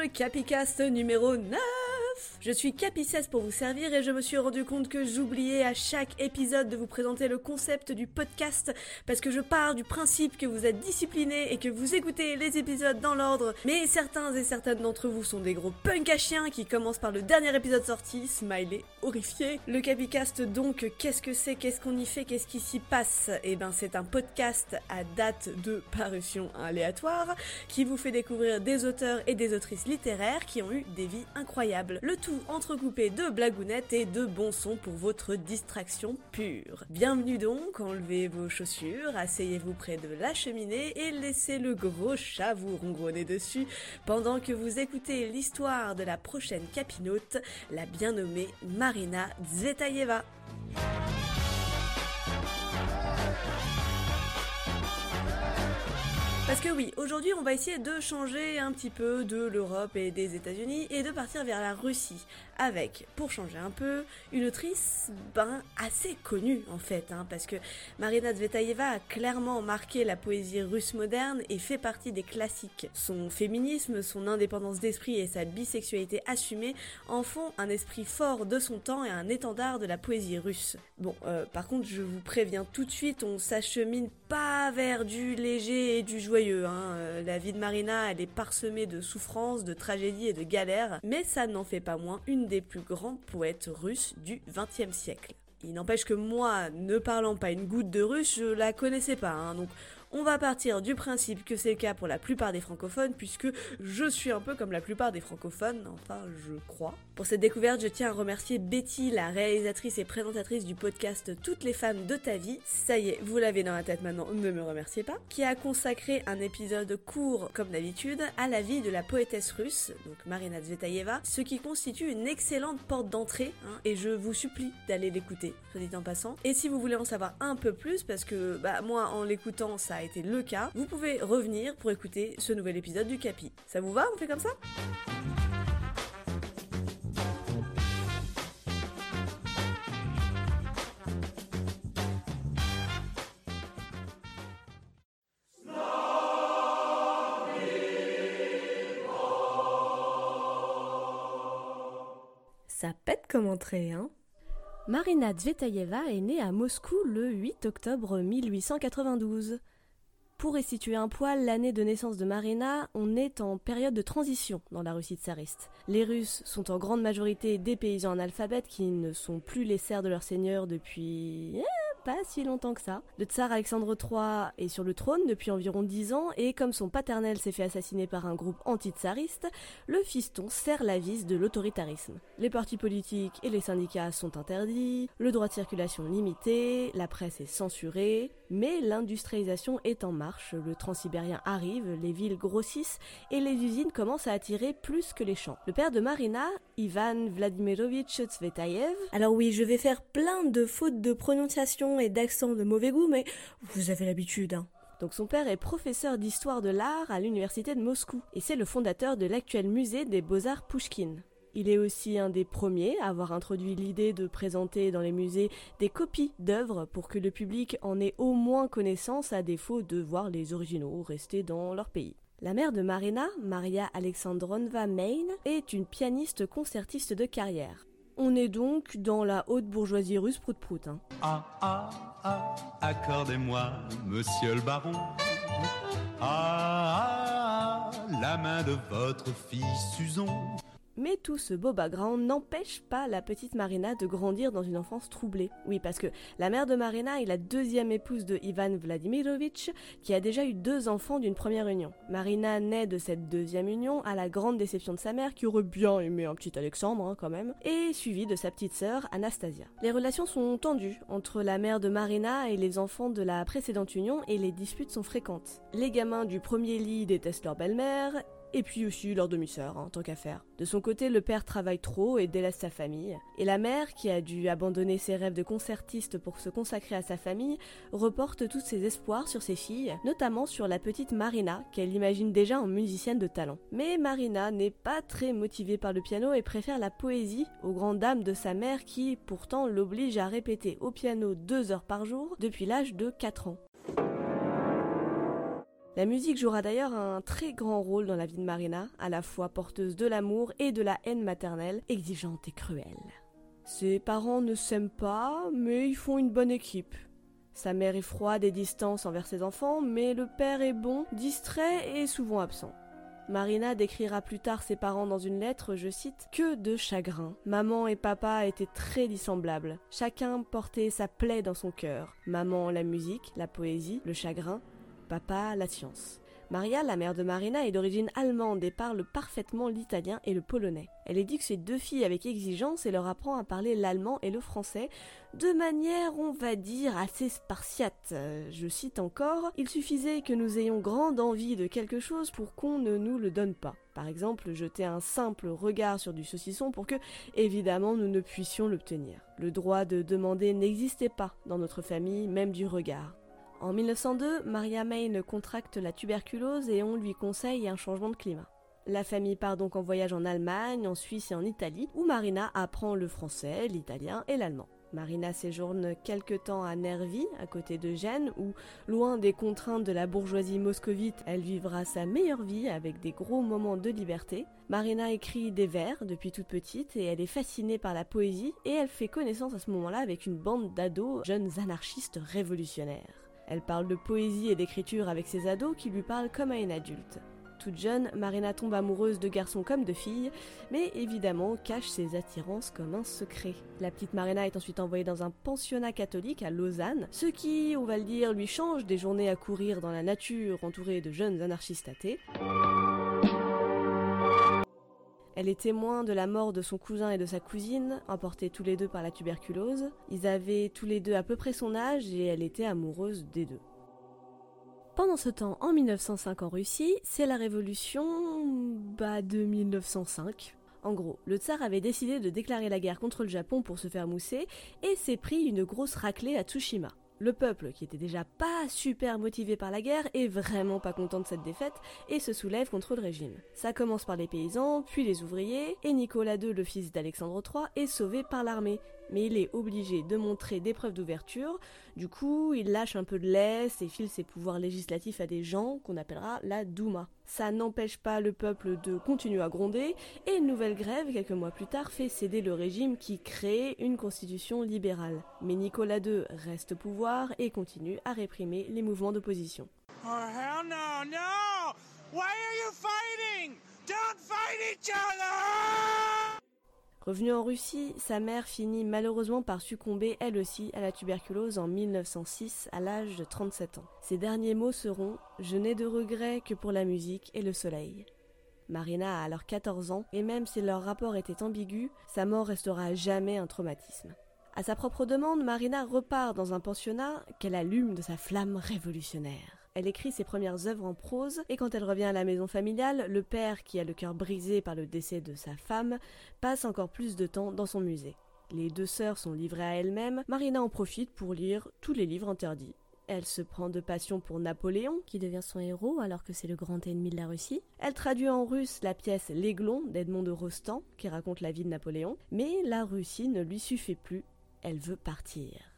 le Capicast numéro 9 je suis Capicès pour vous servir et je me suis rendu compte que j'oubliais à chaque épisode de vous présenter le concept du podcast parce que je pars du principe que vous êtes disciplinés et que vous écoutez les épisodes dans l'ordre. Mais certains et certaines d'entre vous sont des gros punk à chiens qui commencent par le dernier épisode sorti, smiley horrifié. Le Capicast donc, qu'est-ce que c'est, qu'est-ce qu'on y fait, qu'est-ce qui s'y passe? Eh ben c'est un podcast à date de parution aléatoire qui vous fait découvrir des auteurs et des autrices littéraires qui ont eu des vies incroyables. Entrecoupé de blagounettes et de bons sons pour votre distraction pure. Bienvenue donc, enlevez vos chaussures, asseyez-vous près de la cheminée et laissez le gros chat vous ronronner dessus pendant que vous écoutez l'histoire de la prochaine capinote, la bien nommée Marina Zvetaeva. Parce que oui, aujourd'hui on va essayer de changer un petit peu de l'Europe et des États-Unis et de partir vers la Russie avec, pour changer un peu, une autrice ben, assez connue en fait, hein, parce que Marina Zvetaeva a clairement marqué la poésie russe moderne et fait partie des classiques. Son féminisme, son indépendance d'esprit et sa bisexualité assumée en font un esprit fort de son temps et un étendard de la poésie russe. Bon, euh, par contre, je vous préviens tout de suite, on s'achemine pas vers du léger et du joyeux. Hein. Euh, la vie de Marina, elle est parsemée de souffrances, de tragédies et de galères, mais ça n'en fait pas moins une des plus grands poètes russes du XXe siècle. Il n'empêche que moi, ne parlant pas une goutte de russe, je la connaissais pas, hein, on va partir du principe que c'est le cas pour la plupart des francophones, puisque je suis un peu comme la plupart des francophones, enfin je crois. Pour cette découverte, je tiens à remercier Betty, la réalisatrice et présentatrice du podcast Toutes les femmes de ta vie. Ça y est, vous l'avez dans la tête maintenant, ne me remerciez pas. Qui a consacré un épisode court, comme d'habitude, à la vie de la poétesse russe, donc Marina Zvetaeva, ce qui constitue une excellente porte d'entrée, hein, et je vous supplie d'aller l'écouter, soit dit en passant. Et si vous voulez en savoir un peu plus, parce que bah, moi en l'écoutant ça été le cas, vous pouvez revenir pour écouter ce nouvel épisode du Capi. Ça vous va On fait comme ça? Ça pète comme entrée, hein? Marina Zvetaeva est née à Moscou le 8 octobre 1892. Pour restituer un poil l'année de naissance de Marina, on est en période de transition dans la Russie tsariste. Les Russes sont en grande majorité des paysans analphabètes qui ne sont plus les serfs de leur seigneur depuis eh, pas si longtemps que ça. Le tsar Alexandre III est sur le trône depuis environ 10 ans et comme son paternel s'est fait assassiner par un groupe anti-tsariste, le fiston serre la vis de l'autoritarisme. Les partis politiques et les syndicats sont interdits, le droit de circulation limité, la presse est censurée, mais l'industrialisation est en marche, le transsibérien arrive, les villes grossissent et les usines commencent à attirer plus que les champs. Le père de Marina, Ivan Vladimirovitch Tsvetaev, alors oui, je vais faire plein de fautes de prononciation et d'accent de mauvais goût, mais vous avez l'habitude. Hein. Donc son père est professeur d'histoire de l'art à l'université de Moscou, et c'est le fondateur de l'actuel musée des beaux-arts Pushkin. Il est aussi un des premiers à avoir introduit l'idée de présenter dans les musées des copies d'œuvres pour que le public en ait au moins connaissance à défaut de voir les originaux rester dans leur pays. La mère de Marina, Maria Alexandrovna Main, est une pianiste concertiste de carrière. On est donc dans la haute bourgeoisie russe prout-prout. Hein. Ah, ah, ah, accordez-moi, monsieur le baron. Ah, ah, ah, la main de votre fille Susan. Mais tout ce beau background n'empêche pas la petite Marina de grandir dans une enfance troublée. Oui, parce que la mère de Marina est la deuxième épouse de Ivan Vladimirovitch, qui a déjà eu deux enfants d'une première union. Marina naît de cette deuxième union à la grande déception de sa mère, qui aurait bien aimé un petit Alexandre hein, quand même, et suivie de sa petite sœur Anastasia. Les relations sont tendues entre la mère de Marina et les enfants de la précédente union, et les disputes sont fréquentes. Les gamins du premier lit détestent leur belle-mère, et puis aussi leur demi-sœur, en tant qu'affaire. De son côté, le père travaille trop et délaisse sa famille, et la mère, qui a dû abandonner ses rêves de concertiste pour se consacrer à sa famille, reporte tous ses espoirs sur ses filles, notamment sur la petite Marina, qu'elle imagine déjà en musicienne de talent. Mais Marina n'est pas très motivée par le piano et préfère la poésie aux grandes dames de sa mère qui, pourtant, l'oblige à répéter au piano deux heures par jour depuis l'âge de 4 ans. La musique jouera d'ailleurs un très grand rôle dans la vie de Marina, à la fois porteuse de l'amour et de la haine maternelle, exigeante et cruelle. Ses parents ne s'aiment pas, mais ils font une bonne équipe. Sa mère est froide et distante envers ses enfants, mais le père est bon, distrait et souvent absent. Marina décrira plus tard ses parents dans une lettre, je cite, que de chagrin. Maman et papa étaient très dissemblables. Chacun portait sa plaie dans son cœur. Maman la musique, la poésie, le chagrin, papa la science. Maria, la mère de Marina, est d'origine allemande et parle parfaitement l'italien et le polonais. Elle éduque ses deux filles avec exigence et leur apprend à parler l'allemand et le français de manière, on va dire, assez spartiate. Euh, je cite encore Il suffisait que nous ayons grande envie de quelque chose pour qu'on ne nous le donne pas. Par exemple, jeter un simple regard sur du saucisson pour que, évidemment, nous ne puissions l'obtenir. Le droit de demander n'existait pas dans notre famille, même du regard. En 1902, Maria Main contracte la tuberculose et on lui conseille un changement de climat. La famille part donc en voyage en Allemagne, en Suisse et en Italie, où Marina apprend le français, l'italien et l'allemand. Marina séjourne quelque temps à Nervi, à côté de Gênes, où, loin des contraintes de la bourgeoisie moscovite, elle vivra sa meilleure vie avec des gros moments de liberté. Marina écrit des vers depuis toute petite et elle est fascinée par la poésie et elle fait connaissance à ce moment-là avec une bande d'ados jeunes anarchistes révolutionnaires. Elle parle de poésie et d'écriture avec ses ados qui lui parlent comme à une adulte. Toute jeune, Marina tombe amoureuse de garçons comme de filles, mais évidemment cache ses attirances comme un secret. La petite Marina est ensuite envoyée dans un pensionnat catholique à Lausanne, ce qui, on va le dire, lui change des journées à courir dans la nature entourée de jeunes anarchistes athées. Elle est témoin de la mort de son cousin et de sa cousine, emportés tous les deux par la tuberculose. Ils avaient tous les deux à peu près son âge et elle était amoureuse des deux. Pendant ce temps, en 1905 en Russie, c'est la révolution bah, de 1905. En gros, le tsar avait décidé de déclarer la guerre contre le Japon pour se faire mousser et s'est pris une grosse raclée à Tsushima. Le peuple, qui était déjà pas super motivé par la guerre, est vraiment pas content de cette défaite et se soulève contre le régime. Ça commence par les paysans, puis les ouvriers, et Nicolas II, le fils d'Alexandre III, est sauvé par l'armée. Mais il est obligé de montrer des preuves d'ouverture, du coup il lâche un peu de laisse et file ses pouvoirs législatifs à des gens qu'on appellera la Douma. Ça n'empêche pas le peuple de continuer à gronder, et une nouvelle grève, quelques mois plus tard, fait céder le régime qui crée une constitution libérale. Mais Nicolas II reste au pouvoir et continue à réprimer les mouvements d'opposition. Revenue en Russie, sa mère finit malheureusement par succomber elle aussi à la tuberculose en 1906 à l'âge de 37 ans. Ses derniers mots seront Je n'ai de regrets que pour la musique et le soleil. Marina a alors 14 ans et même si leur rapport était ambigu, sa mort restera à jamais un traumatisme. À sa propre demande, Marina repart dans un pensionnat qu'elle allume de sa flamme révolutionnaire. Elle écrit ses premières œuvres en prose et quand elle revient à la maison familiale, le père, qui a le cœur brisé par le décès de sa femme, passe encore plus de temps dans son musée. Les deux sœurs sont livrées à elles-mêmes, Marina en profite pour lire tous les livres interdits. Elle se prend de passion pour Napoléon, qui devient son héros alors que c'est le grand ennemi de la Russie. Elle traduit en russe la pièce L'Aiglon d'Edmond de Rostand, qui raconte la vie de Napoléon. Mais la Russie ne lui suffit plus, elle veut partir.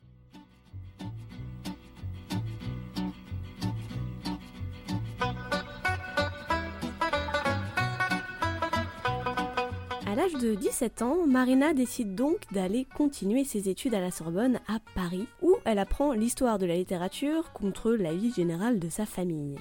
À l'âge de 17 ans, Marina décide donc d'aller continuer ses études à la Sorbonne à Paris, où elle apprend l'histoire de la littérature contre la vie générale de sa famille.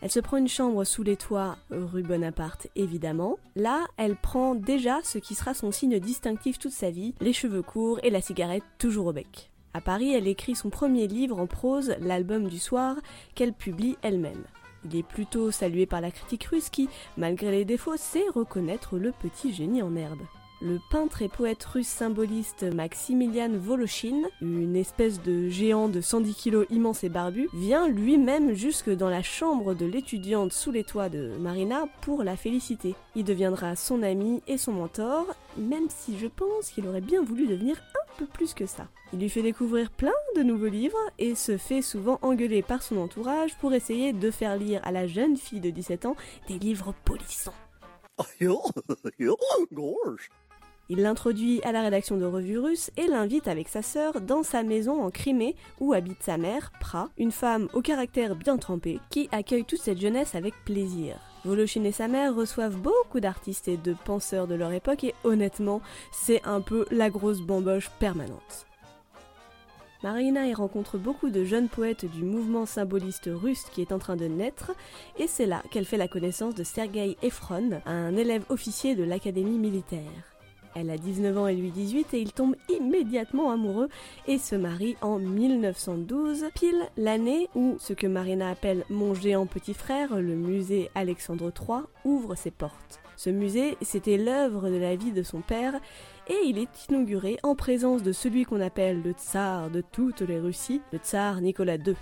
Elle se prend une chambre sous les toits, rue Bonaparte évidemment. Là, elle prend déjà ce qui sera son signe distinctif toute sa vie, les cheveux courts et la cigarette toujours au bec. À Paris, elle écrit son premier livre en prose, l'album du soir, qu'elle publie elle-même. Il est plutôt salué par la critique russe qui, malgré les défauts, sait reconnaître le petit génie en herbe. Le peintre et poète russe symboliste Maximilian Voloshin, une espèce de géant de 110 kilos immense et barbu, vient lui-même jusque dans la chambre de l'étudiante sous les toits de Marina pour la féliciter. Il deviendra son ami et son mentor, même si je pense qu'il aurait bien voulu devenir un peu plus que ça. Il lui fait découvrir plein de nouveaux livres et se fait souvent engueuler par son entourage pour essayer de faire lire à la jeune fille de 17 ans des livres polissants. Il l'introduit à la rédaction de revues russes et l'invite avec sa sœur dans sa maison en Crimée où habite sa mère, Pra, une femme au caractère bien trempé qui accueille toute cette jeunesse avec plaisir. Voloshin et sa mère reçoivent beaucoup d'artistes et de penseurs de leur époque et honnêtement, c'est un peu la grosse bamboche permanente. Marina y rencontre beaucoup de jeunes poètes du mouvement symboliste russe qui est en train de naître, et c'est là qu'elle fait la connaissance de Sergei Efron, un élève officier de l'académie militaire. Elle a 19 ans et lui 18 et ils tombent immédiatement amoureux et se marient en 1912, pile l'année où ce que Marina appelle mon géant petit frère, le musée Alexandre III, ouvre ses portes. Ce musée, c'était l'œuvre de la vie de son père et il est inauguré en présence de celui qu'on appelle le tsar de toutes les Russies, le tsar Nicolas II.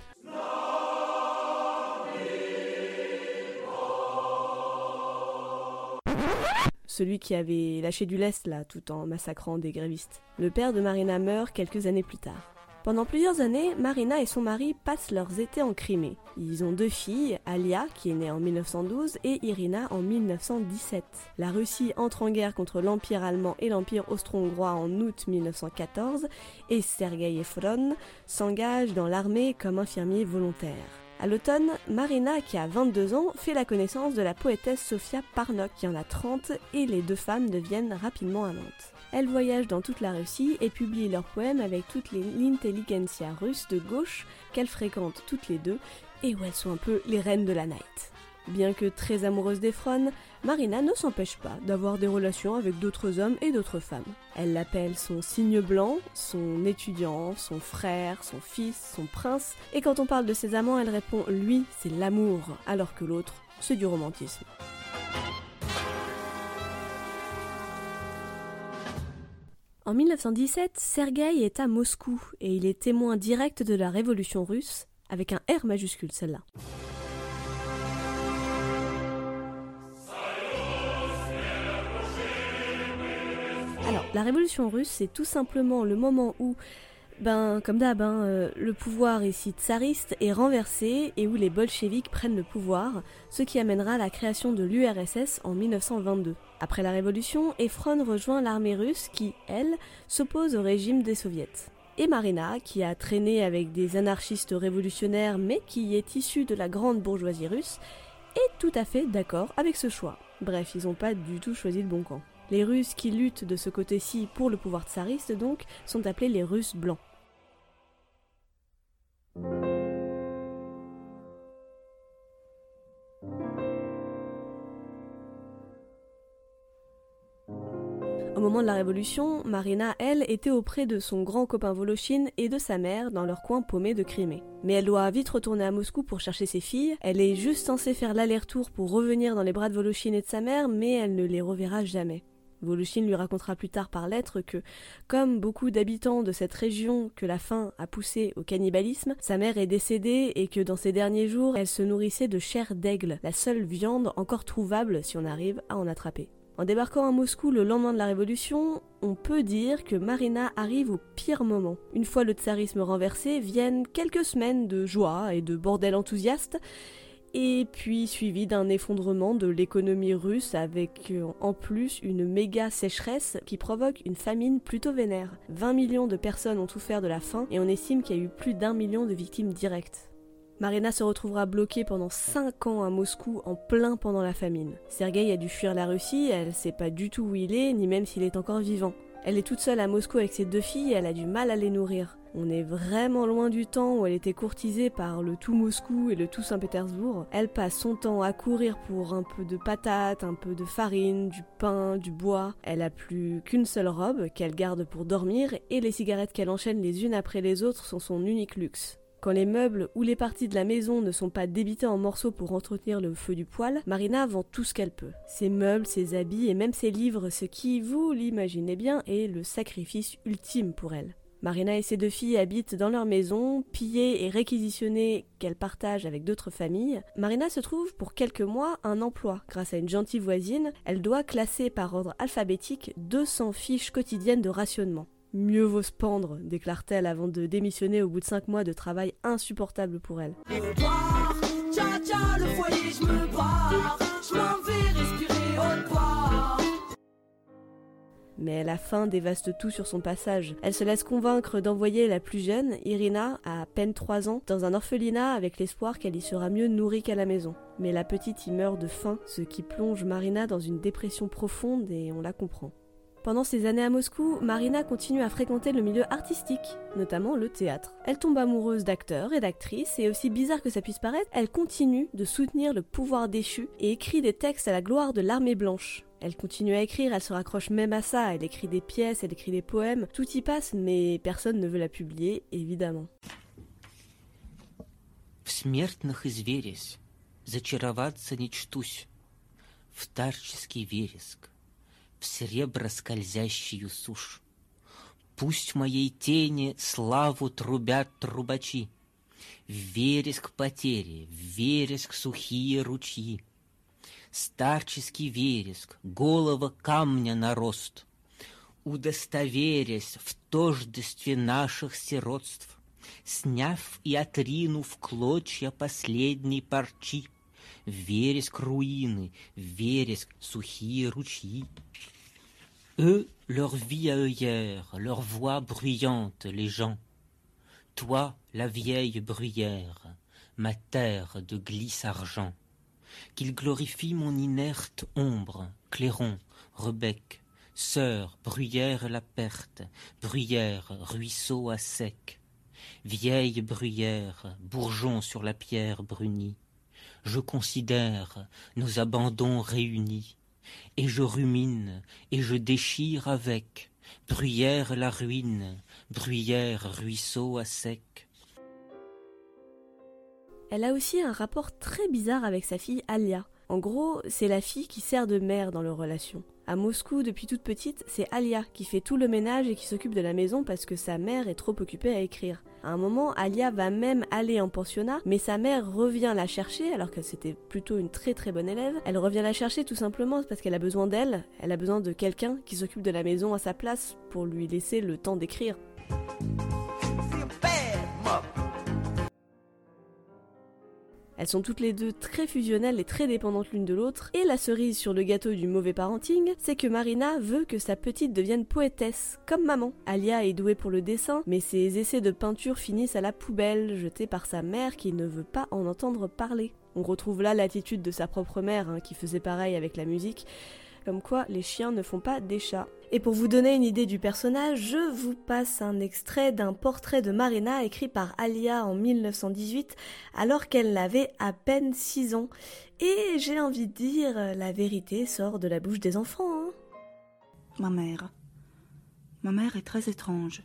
Celui qui avait lâché du lest là tout en massacrant des grévistes. Le père de Marina meurt quelques années plus tard. Pendant plusieurs années, Marina et son mari passent leurs étés en Crimée. Ils ont deux filles, Alia, qui est née en 1912, et Irina en 1917. La Russie entre en guerre contre l'Empire allemand et l'Empire austro-hongrois en août 1914, et Sergei Efron s'engage dans l'armée comme infirmier volontaire. À l'automne, Marina, qui a 22 ans, fait la connaissance de la poétesse Sofia Parnok, qui en a 30, et les deux femmes deviennent rapidement amantes. Elles voyagent dans toute la Russie et publient leurs poèmes avec toute l'intelligentsia russe de gauche qu'elles fréquentent toutes les deux et où elles sont un peu les reines de la night. Bien que très amoureuse d'Efron, Marina ne s'empêche pas d'avoir des relations avec d'autres hommes et d'autres femmes. Elle l'appelle son signe blanc, son étudiant, son frère, son fils, son prince, et quand on parle de ses amants, elle répond lui, c'est l'amour, alors que l'autre, c'est du romantisme. En 1917, Sergueï est à Moscou et il est témoin direct de la révolution russe, avec un R majuscule celle-là. Alors, la révolution russe, c'est tout simplement le moment où ben, comme d'hab, hein, euh, le pouvoir ici tsariste est renversé et où les bolcheviks prennent le pouvoir, ce qui amènera à la création de l'URSS en 1922. Après la révolution, Efron rejoint l'armée russe qui, elle, s'oppose au régime des soviets. Et Marina, qui a traîné avec des anarchistes révolutionnaires mais qui est issue de la grande bourgeoisie russe, est tout à fait d'accord avec ce choix. Bref, ils n'ont pas du tout choisi le bon camp. Les Russes qui luttent de ce côté-ci pour le pouvoir tsariste, donc, sont appelés les Russes blancs. Au moment de la Révolution, Marina, elle, était auprès de son grand copain Voloshin et de sa mère dans leur coin paumé de Crimée. Mais elle doit vite retourner à Moscou pour chercher ses filles. Elle est juste censée faire l'aller-retour pour revenir dans les bras de Voloshin et de sa mère, mais elle ne les reverra jamais. Voloshin lui racontera plus tard par lettre que, comme beaucoup d'habitants de cette région que la faim a poussé au cannibalisme, sa mère est décédée et que dans ses derniers jours, elle se nourrissait de chair d'aigle, la seule viande encore trouvable si on arrive à en attraper. En débarquant à Moscou le lendemain de la Révolution, on peut dire que Marina arrive au pire moment. Une fois le tsarisme renversé, viennent quelques semaines de joie et de bordel enthousiaste, et puis suivi d'un effondrement de l'économie russe avec euh, en plus une méga sécheresse qui provoque une famine plutôt vénère. 20 millions de personnes ont souffert de la faim et on estime qu'il y a eu plus d'un million de victimes directes. Marina se retrouvera bloquée pendant 5 ans à Moscou en plein pendant la famine. Sergei a dû fuir la Russie, elle sait pas du tout où il est, ni même s'il est encore vivant. Elle est toute seule à Moscou avec ses deux filles et elle a du mal à les nourrir. On est vraiment loin du temps où elle était courtisée par le tout Moscou et le tout Saint-Pétersbourg. Elle passe son temps à courir pour un peu de patates, un peu de farine, du pain, du bois. Elle a plus qu'une seule robe qu'elle garde pour dormir et les cigarettes qu'elle enchaîne les unes après les autres sont son unique luxe. Quand les meubles ou les parties de la maison ne sont pas débités en morceaux pour entretenir le feu du poêle, Marina vend tout ce qu'elle peut. Ses meubles, ses habits et même ses livres, ce qui, vous l'imaginez bien, est le sacrifice ultime pour elle. Marina et ses deux filles habitent dans leur maison, pillées et réquisitionnées qu'elles partagent avec d'autres familles. Marina se trouve pour quelques mois un emploi. Grâce à une gentille voisine, elle doit classer par ordre alphabétique 200 fiches quotidiennes de rationnement. Mieux vaut se pendre, déclare-t-elle avant de démissionner au bout de cinq mois de travail insupportable pour elle. mais la faim dévaste tout sur son passage. Elle se laisse convaincre d'envoyer la plus jeune, Irina, à, à peine 3 ans, dans un orphelinat avec l'espoir qu'elle y sera mieux nourrie qu'à la maison. Mais la petite y meurt de faim, ce qui plonge Marina dans une dépression profonde et on la comprend. Pendant ses années à Moscou, Marina continue à fréquenter le milieu artistique, notamment le théâtre. Elle tombe amoureuse d'acteurs et d'actrices, et aussi bizarre que ça puisse paraître, elle continue de soutenir le pouvoir déchu et écrit des textes à la gloire de l'armée blanche. Elle continue à écrire, elle se raccroche même à ça, elle écrit des pièces, elle écrit des poèmes, tout y passe, mais personne ne veut la publier, évidemment. В смертных изверясь, зачароваться не чтусь, в старческий вереск, В сребро скользящую сушь. Пусть моей тени славу трубят трубачи, вереск потери, вереск сухие ручьи. Старческий вереск, голова камня на рост, удостоверясь в тождестве наших сиротств, сняв и отринув клочья последней парчи, вереск руины, в вереск сухие ручьи. Eux, leur vie à œillère, leur voix bruyante, les gens. Toi, la vieille bruyère, ma terre de glisse argent. Qu'il glorifie mon inerte ombre, clairon, rebec, sœur, bruyère la perte, bruyère, ruisseau à sec. Vieille bruyère, bourgeon sur la pierre brunie, je considère nos abandons réunis, et je rumine, et je déchire avec, bruyère la ruine, bruyère ruisseau à sec. Elle a aussi un rapport très bizarre avec sa fille Alia. En gros, c'est la fille qui sert de mère dans leur relation. À Moscou, depuis toute petite, c'est Alia qui fait tout le ménage et qui s'occupe de la maison parce que sa mère est trop occupée à écrire. À un moment, Alia va même aller en pensionnat, mais sa mère revient la chercher alors que c'était plutôt une très très bonne élève. Elle revient la chercher tout simplement parce qu'elle a besoin d'elle, elle a besoin de quelqu'un qui s'occupe de la maison à sa place pour lui laisser le temps d'écrire. Elles sont toutes les deux très fusionnelles et très dépendantes l'une de l'autre, et la cerise sur le gâteau du mauvais parenting, c'est que Marina veut que sa petite devienne poétesse, comme maman. Alia est douée pour le dessin, mais ses essais de peinture finissent à la poubelle, jetés par sa mère qui ne veut pas en entendre parler. On retrouve là l'attitude de sa propre mère, hein, qui faisait pareil avec la musique, comme quoi les chiens ne font pas des chats. Et pour vous donner une idée du personnage, je vous passe un extrait d'un portrait de Marina écrit par Alia en 1918 alors qu'elle avait à peine 6 ans. Et j'ai envie de dire, la vérité sort de la bouche des enfants. Hein. Ma mère. Ma mère est très étrange.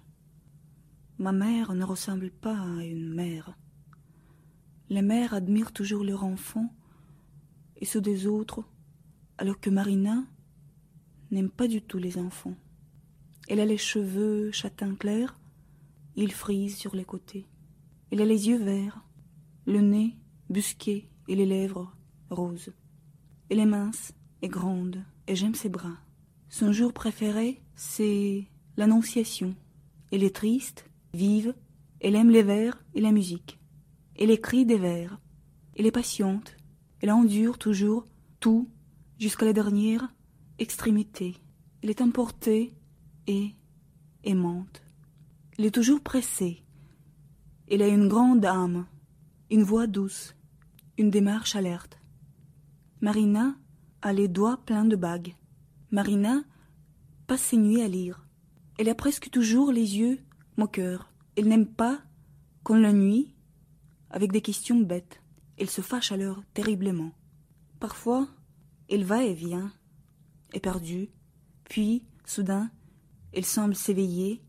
Ma mère ne ressemble pas à une mère. Les mères admirent toujours leur enfant et ceux des autres, alors que Marina n'aime pas du tout les enfants. Elle a les cheveux châtain clair, ils frisent sur les côtés. Elle a les yeux verts, le nez busqué et les lèvres roses. Elle est mince et grande, et j'aime ses bras. Son jour préféré, c'est l'Annonciation. Elle est triste, vive, elle aime les vers et la musique. Elle écrit des vers. Elle est patiente. Elle endure toujours tout jusqu'à la dernière extrémité. Elle est emportée et aimante. Elle est toujours pressée. Elle a une grande âme, une voix douce, une démarche alerte. Marina a les doigts pleins de bagues. Marina passe ses nuits à lire. Elle a presque toujours les yeux moqueurs. Elle n'aime pas qu'on la nuit avec des questions bêtes. Elle se fâche alors terriblement. Parfois, elle va et vient, éperdue, puis, soudain, elle semble s'éveiller,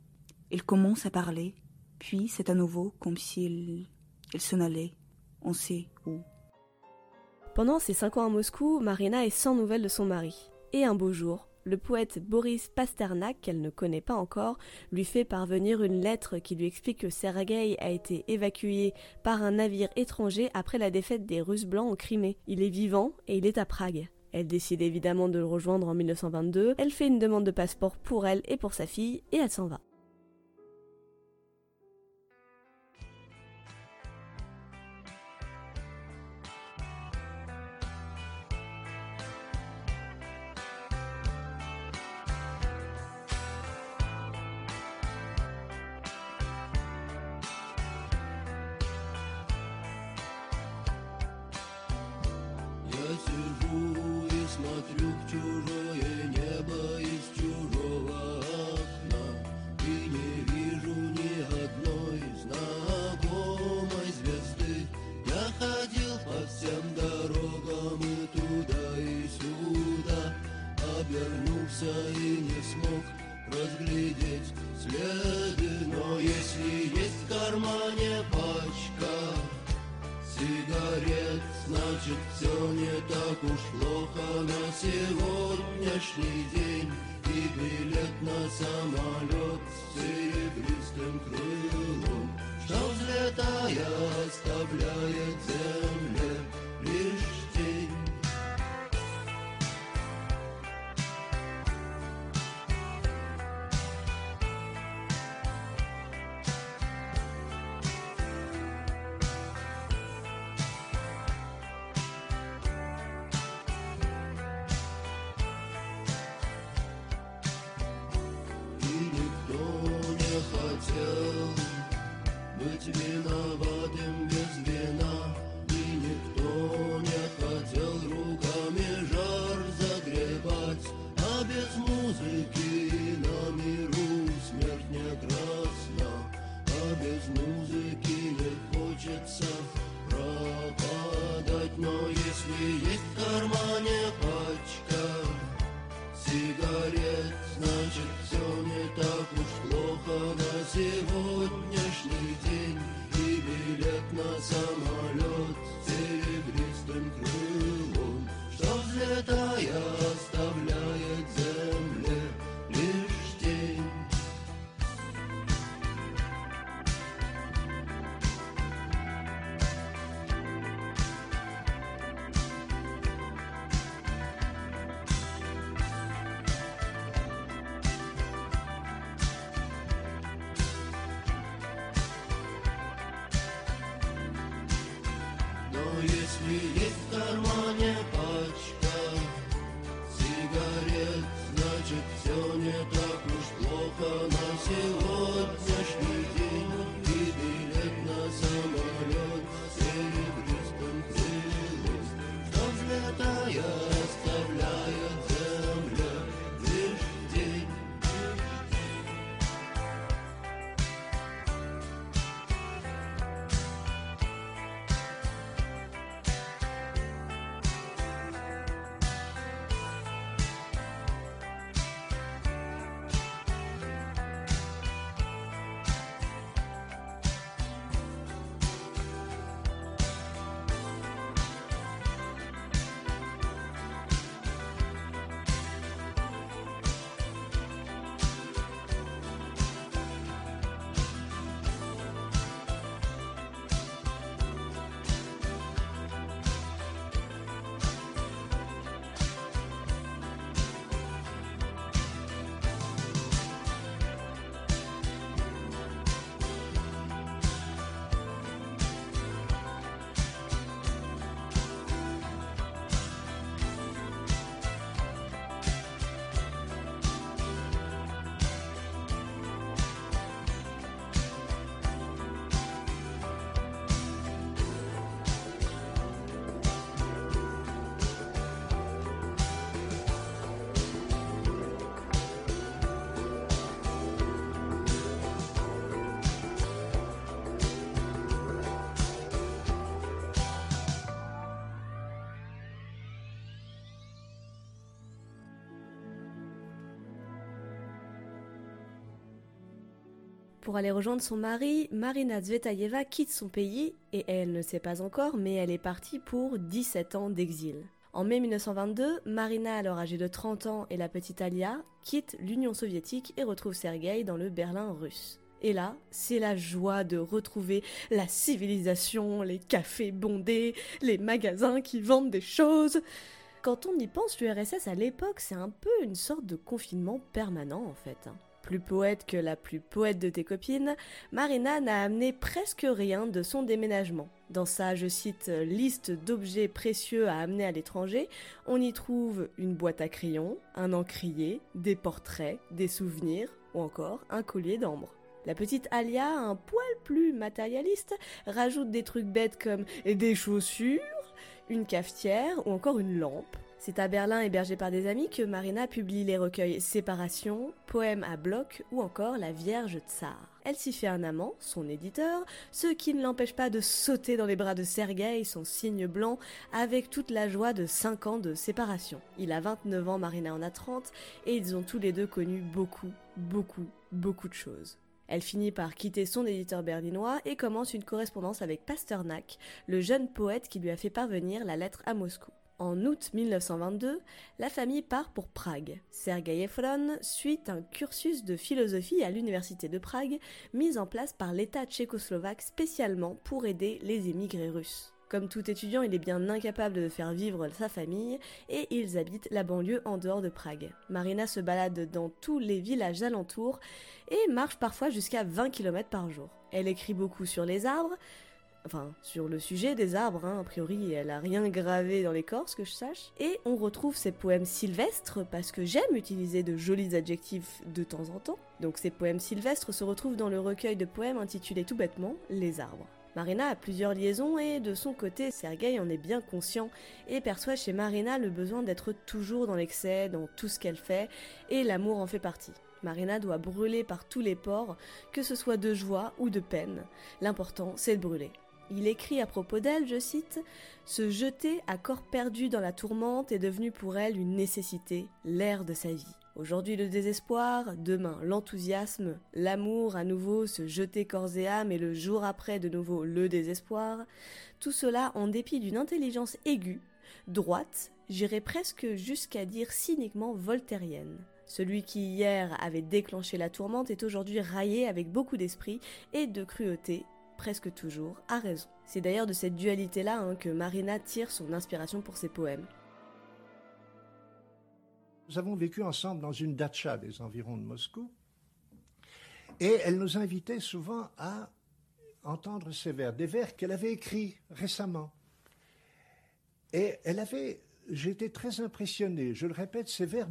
elle commence à parler, puis c'est à nouveau comme si elle, elle s'en allait, on sait où. Pendant ses cinq ans à Moscou, Marina est sans nouvelles de son mari. Et un beau jour, le poète Boris Pasternak, qu'elle ne connaît pas encore, lui fait parvenir une lettre qui lui explique que Sergueï a été évacué par un navire étranger après la défaite des Russes blancs en Crimée. Il est vivant et il est à Prague. Elle décide évidemment de le rejoindre en 1922, elle fait une demande de passeport pour elle et pour sa fille, et elle s'en va. Pour aller rejoindre son mari, Marina Zvetaeva quitte son pays et elle ne sait pas encore, mais elle est partie pour 17 ans d'exil. En mai 1922, Marina, alors âgée de 30 ans, et la petite Alia quittent l'Union soviétique et retrouvent Sergueï dans le Berlin russe. Et là, c'est la joie de retrouver la civilisation, les cafés bondés, les magasins qui vendent des choses. Quand on y pense, l'URSS à l'époque, c'est un peu une sorte de confinement permanent en fait. Plus poète que la plus poète de tes copines, Marina n'a amené presque rien de son déménagement. Dans sa, je cite, liste d'objets précieux à amener à l'étranger, on y trouve une boîte à crayons, un encrier, des portraits, des souvenirs ou encore un collier d'ambre. La petite Alia, un poil plus matérialiste, rajoute des trucs bêtes comme des chaussures, une cafetière ou encore une lampe. C'est à Berlin, hébergé par des amis, que Marina publie les recueils Séparation, Poèmes à bloc ou encore La Vierge Tsar. Elle s'y fait un amant, son éditeur, ce qui ne l'empêche pas de sauter dans les bras de Sergueï, son signe blanc, avec toute la joie de 5 ans de séparation. Il a 29 ans, Marina en a 30, et ils ont tous les deux connu beaucoup, beaucoup, beaucoup de choses. Elle finit par quitter son éditeur berlinois et commence une correspondance avec Pasternak, le jeune poète qui lui a fait parvenir la lettre à Moscou. En août 1922, la famille part pour Prague. Sergei Efron suit un cursus de philosophie à l'université de Prague, mis en place par l'État tchécoslovaque spécialement pour aider les émigrés russes. Comme tout étudiant, il est bien incapable de faire vivre sa famille et ils habitent la banlieue en dehors de Prague. Marina se balade dans tous les villages alentours et marche parfois jusqu'à 20 km par jour. Elle écrit beaucoup sur les arbres, enfin sur le sujet des arbres, hein, a priori elle a rien gravé dans l'écorce que je sache, et on retrouve ses poèmes sylvestres parce que j'aime utiliser de jolis adjectifs de temps en temps. Donc ces poèmes sylvestres se retrouvent dans le recueil de poèmes intitulé tout bêtement Les arbres. Marina a plusieurs liaisons et de son côté, Sergei en est bien conscient et perçoit chez Marina le besoin d'être toujours dans l'excès, dans tout ce qu'elle fait, et l'amour en fait partie. Marina doit brûler par tous les pores, que ce soit de joie ou de peine. L'important, c'est de brûler. Il écrit à propos d'elle, je cite, Se jeter à corps perdu dans la tourmente est devenu pour elle une nécessité, l'air de sa vie. Aujourd'hui le désespoir, demain l'enthousiasme, l'amour à nouveau se jeter corps et âme et le jour après de nouveau le désespoir, tout cela en dépit d'une intelligence aiguë, droite, j'irais presque jusqu'à dire cyniquement voltairienne. Celui qui hier avait déclenché la tourmente est aujourd'hui raillé avec beaucoup d'esprit et de cruauté, presque toujours à raison. C'est d'ailleurs de cette dualité-là hein, que Marina tire son inspiration pour ses poèmes. Nous avons vécu ensemble dans une datcha des environs de Moscou. Et elle nous invitait souvent à entendre ses vers, des vers qu'elle avait écrits récemment. Et elle avait, j'étais très impressionné. Je le répète, ces vers,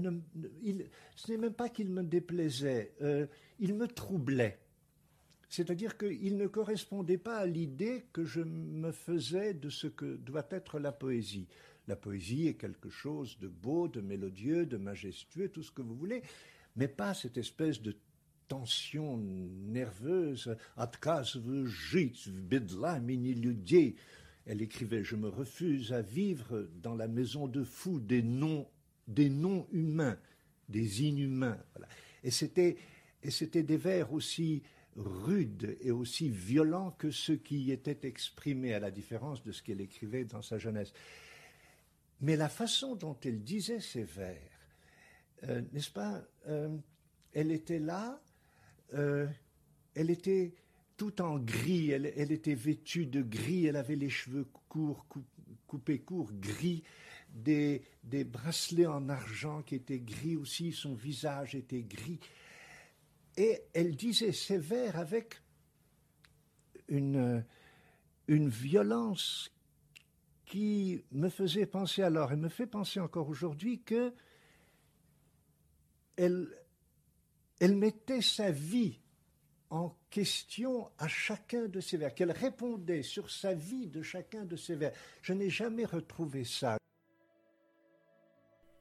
ce n'est même pas qu'ils me déplaisaient, euh, ils me troublaient. C'est-à-dire qu'ils ne correspondaient pas à l'idée que je me faisais de ce que doit être la poésie. La poésie est quelque chose de beau, de mélodieux, de majestueux, tout ce que vous voulez, mais pas cette espèce de tension nerveuse. Elle écrivait Je me refuse à vivre dans la maison de fous des noms, des noms humains, des inhumains. Et c'était, et c'était des vers aussi rudes et aussi violents que ceux qui étaient exprimés, à la différence de ce qu'elle écrivait dans sa jeunesse. Mais la façon dont elle disait ces vers, euh, n'est-ce pas, euh, elle était là, euh, elle était tout en gris, elle, était vêtue de gris, elle avait les cheveux courts, coupés courts, gris, des, des bracelets en argent qui étaient gris aussi, son visage était gris. Et elle disait ces vers avec une, violence qui me faisait penser alors et me fait penser encore aujourd'hui que elle, mettait sa vie en question à chacun de ses vers, qu'elle répondait sur sa vie de chacun de ses vers. Je n'ai jamais retrouvé ça.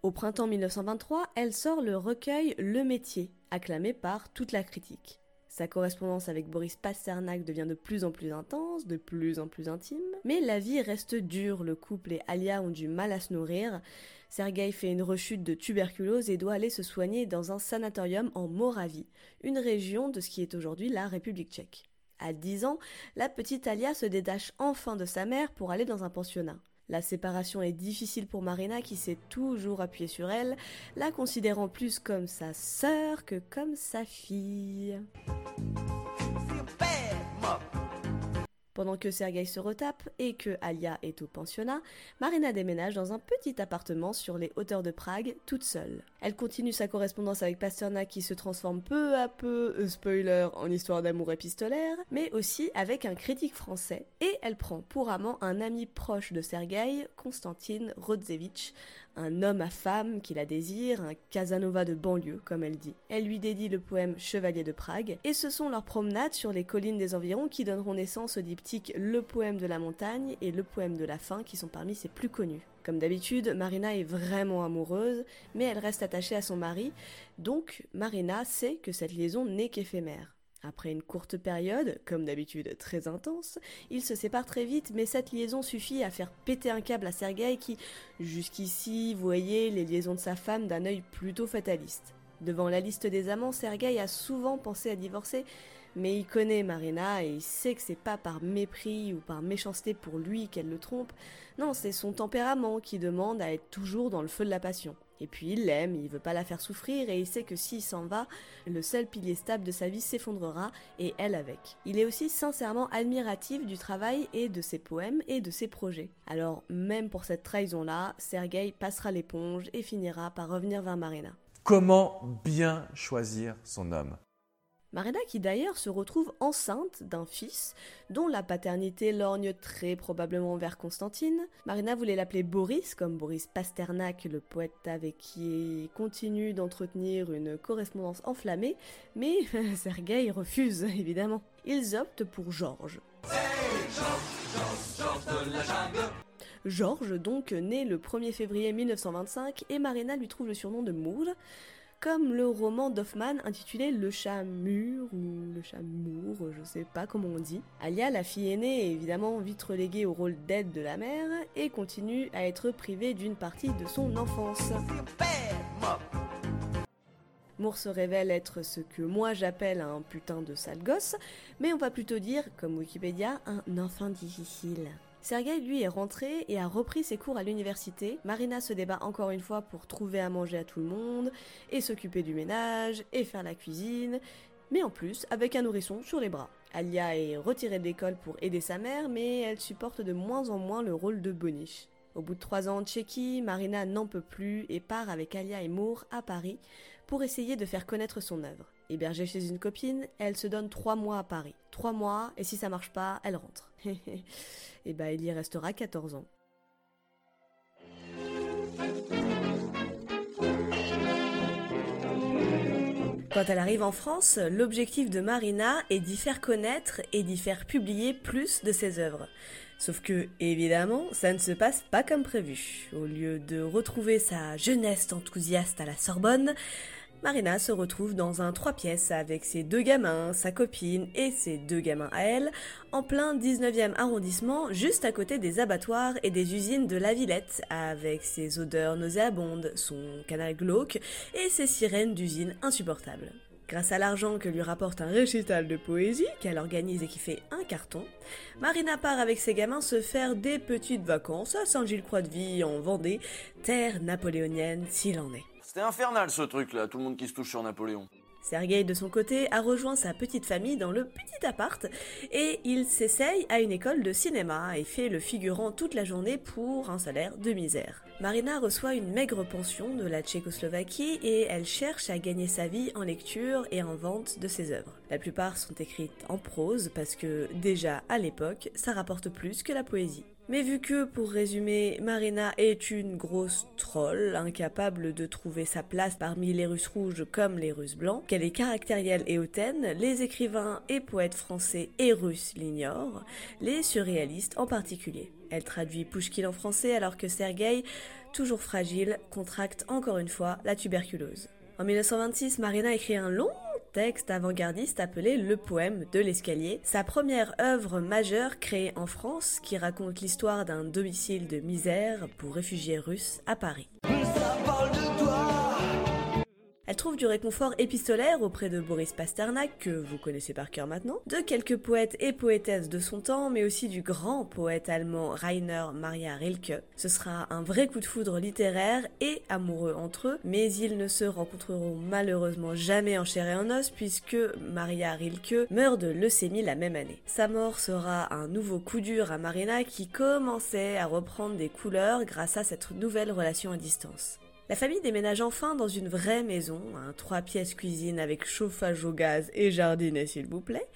Au printemps 1923, elle sort le recueil Le métier, acclamé par toute la critique. Sa correspondance avec Boris Pasternak devient de plus en plus intense, de plus en plus intime. Mais la vie reste dure, le couple et Alia ont du mal à se nourrir. Sergei fait une rechute de tuberculose et doit aller se soigner dans un sanatorium en Moravie, une région de ce qui est aujourd'hui la République tchèque. À 10 ans, la petite Alia se détache enfin de sa mère pour aller dans un pensionnat. La séparation est difficile pour Marina qui s'est toujours appuyée sur elle, la considérant plus comme sa sœur que comme sa fille. Pendant que Sergei se retape et que Alia est au pensionnat, Marina déménage dans un petit appartement sur les hauteurs de Prague, toute seule. Elle continue sa correspondance avec Pasternak qui se transforme peu à peu, euh, spoiler, en histoire d'amour épistolaire, mais aussi avec un critique français, et elle prend pour amant un ami proche de Sergei, Konstantin Rodzevich, un homme à femme qui la désire, un Casanova de banlieue, comme elle dit. Elle lui dédie le poème Chevalier de Prague, et ce sont leurs promenades sur les collines des environs qui donneront naissance au diptyque Le poème de la montagne et Le poème de la faim, qui sont parmi ses plus connus. Comme d'habitude, Marina est vraiment amoureuse, mais elle reste attachée à son mari, donc Marina sait que cette liaison n'est qu'éphémère. Après une courte période, comme d'habitude très intense, ils se séparent très vite, mais cette liaison suffit à faire péter un câble à Sergueï qui, jusqu'ici, voyait les liaisons de sa femme d'un œil plutôt fataliste. Devant la liste des amants, Sergueï a souvent pensé à divorcer, mais il connaît Marina et il sait que c'est pas par mépris ou par méchanceté pour lui qu'elle le trompe. Non, c'est son tempérament qui demande à être toujours dans le feu de la passion. Et puis il l'aime, il veut pas la faire souffrir et il sait que s'il s'en va, le seul pilier stable de sa vie s'effondrera et elle avec. Il est aussi sincèrement admiratif du travail et de ses poèmes et de ses projets. Alors même pour cette trahison-là, Sergei passera l'éponge et finira par revenir vers Marina. Comment bien choisir son homme? Marina qui d'ailleurs se retrouve enceinte d'un fils dont la paternité lorgne très probablement vers Constantine. Marina voulait l'appeler Boris, comme Boris Pasternak, le poète avec qui continue d'entretenir une correspondance enflammée, mais Sergueï refuse évidemment. Ils optent pour Georges. Georges, donc, né le 1er février 1925, et Marina lui trouve le surnom de Moore, comme le roman d'Hoffman intitulé Le chat mûr ou Le chat mour, je sais pas comment on dit. Alia, la fille aînée, est évidemment vite reléguée au rôle d'aide de la mère et continue à être privée d'une partie de son enfance. Moore se révèle être ce que moi j'appelle un putain de sale gosse, mais on va plutôt dire, comme Wikipédia, un enfant difficile. Sergei, lui, est rentré et a repris ses cours à l'université. Marina se débat encore une fois pour trouver à manger à tout le monde, et s'occuper du ménage, et faire la cuisine, mais en plus avec un nourrisson sur les bras. Alia est retirée de l'école pour aider sa mère, mais elle supporte de moins en moins le rôle de boniche. Au bout de trois ans en Tchéquie, Marina n'en peut plus et part avec Alia et Moore à Paris pour essayer de faire connaître son œuvre. Hébergée chez une copine, elle se donne trois mois à Paris. Trois mois, et si ça marche pas, elle rentre. et bah, il y restera 14 ans. Quand elle arrive en France, l'objectif de Marina est d'y faire connaître et d'y faire publier plus de ses œuvres. Sauf que, évidemment, ça ne se passe pas comme prévu. Au lieu de retrouver sa jeunesse enthousiaste à la Sorbonne, Marina se retrouve dans un trois pièces avec ses deux gamins, sa copine et ses deux gamins à elle, en plein 19e arrondissement, juste à côté des abattoirs et des usines de la Villette, avec ses odeurs nauséabondes, son canal glauque et ses sirènes d'usines insupportables. Grâce à l'argent que lui rapporte un récital de poésie qu'elle organise et qui fait un carton, Marina part avec ses gamins se faire des petites vacances à Saint-Gilles-Croix-de-Vie en Vendée, terre napoléonienne s'il en est. C'était infernal ce truc là, tout le monde qui se touche sur Napoléon. Sergei, de son côté, a rejoint sa petite famille dans le petit appart et il s'essaye à une école de cinéma et fait le figurant toute la journée pour un salaire de misère. Marina reçoit une maigre pension de la Tchécoslovaquie et elle cherche à gagner sa vie en lecture et en vente de ses œuvres. La plupart sont écrites en prose parce que déjà à l'époque, ça rapporte plus que la poésie. Mais vu que, pour résumer, Marina est une grosse troll, incapable de trouver sa place parmi les Russes rouges comme les Russes blancs, qu'elle est caractérielle et hautaine, les écrivains et poètes français et russes l'ignorent, les surréalistes en particulier. Elle traduit Pushkin en français alors que Sergei, toujours fragile, contracte encore une fois la tuberculose. En 1926, Marina écrit un long texte avant-gardiste appelé Le poème de l'escalier, sa première œuvre majeure créée en France qui raconte l'histoire d'un domicile de misère pour réfugiés russes à Paris. Elle trouve du réconfort épistolaire auprès de Boris Pasternak, que vous connaissez par cœur maintenant, de quelques poètes et poétesses de son temps, mais aussi du grand poète allemand Rainer Maria Rilke. Ce sera un vrai coup de foudre littéraire et amoureux entre eux, mais ils ne se rencontreront malheureusement jamais en chair et en os puisque Maria Rilke meurt de leucémie la même année. Sa mort sera un nouveau coup dur à Marina qui commençait à reprendre des couleurs grâce à cette nouvelle relation à distance. La famille déménage enfin dans une vraie maison, un trois pièces cuisine avec chauffage au gaz et jardinet s'il vous plaît,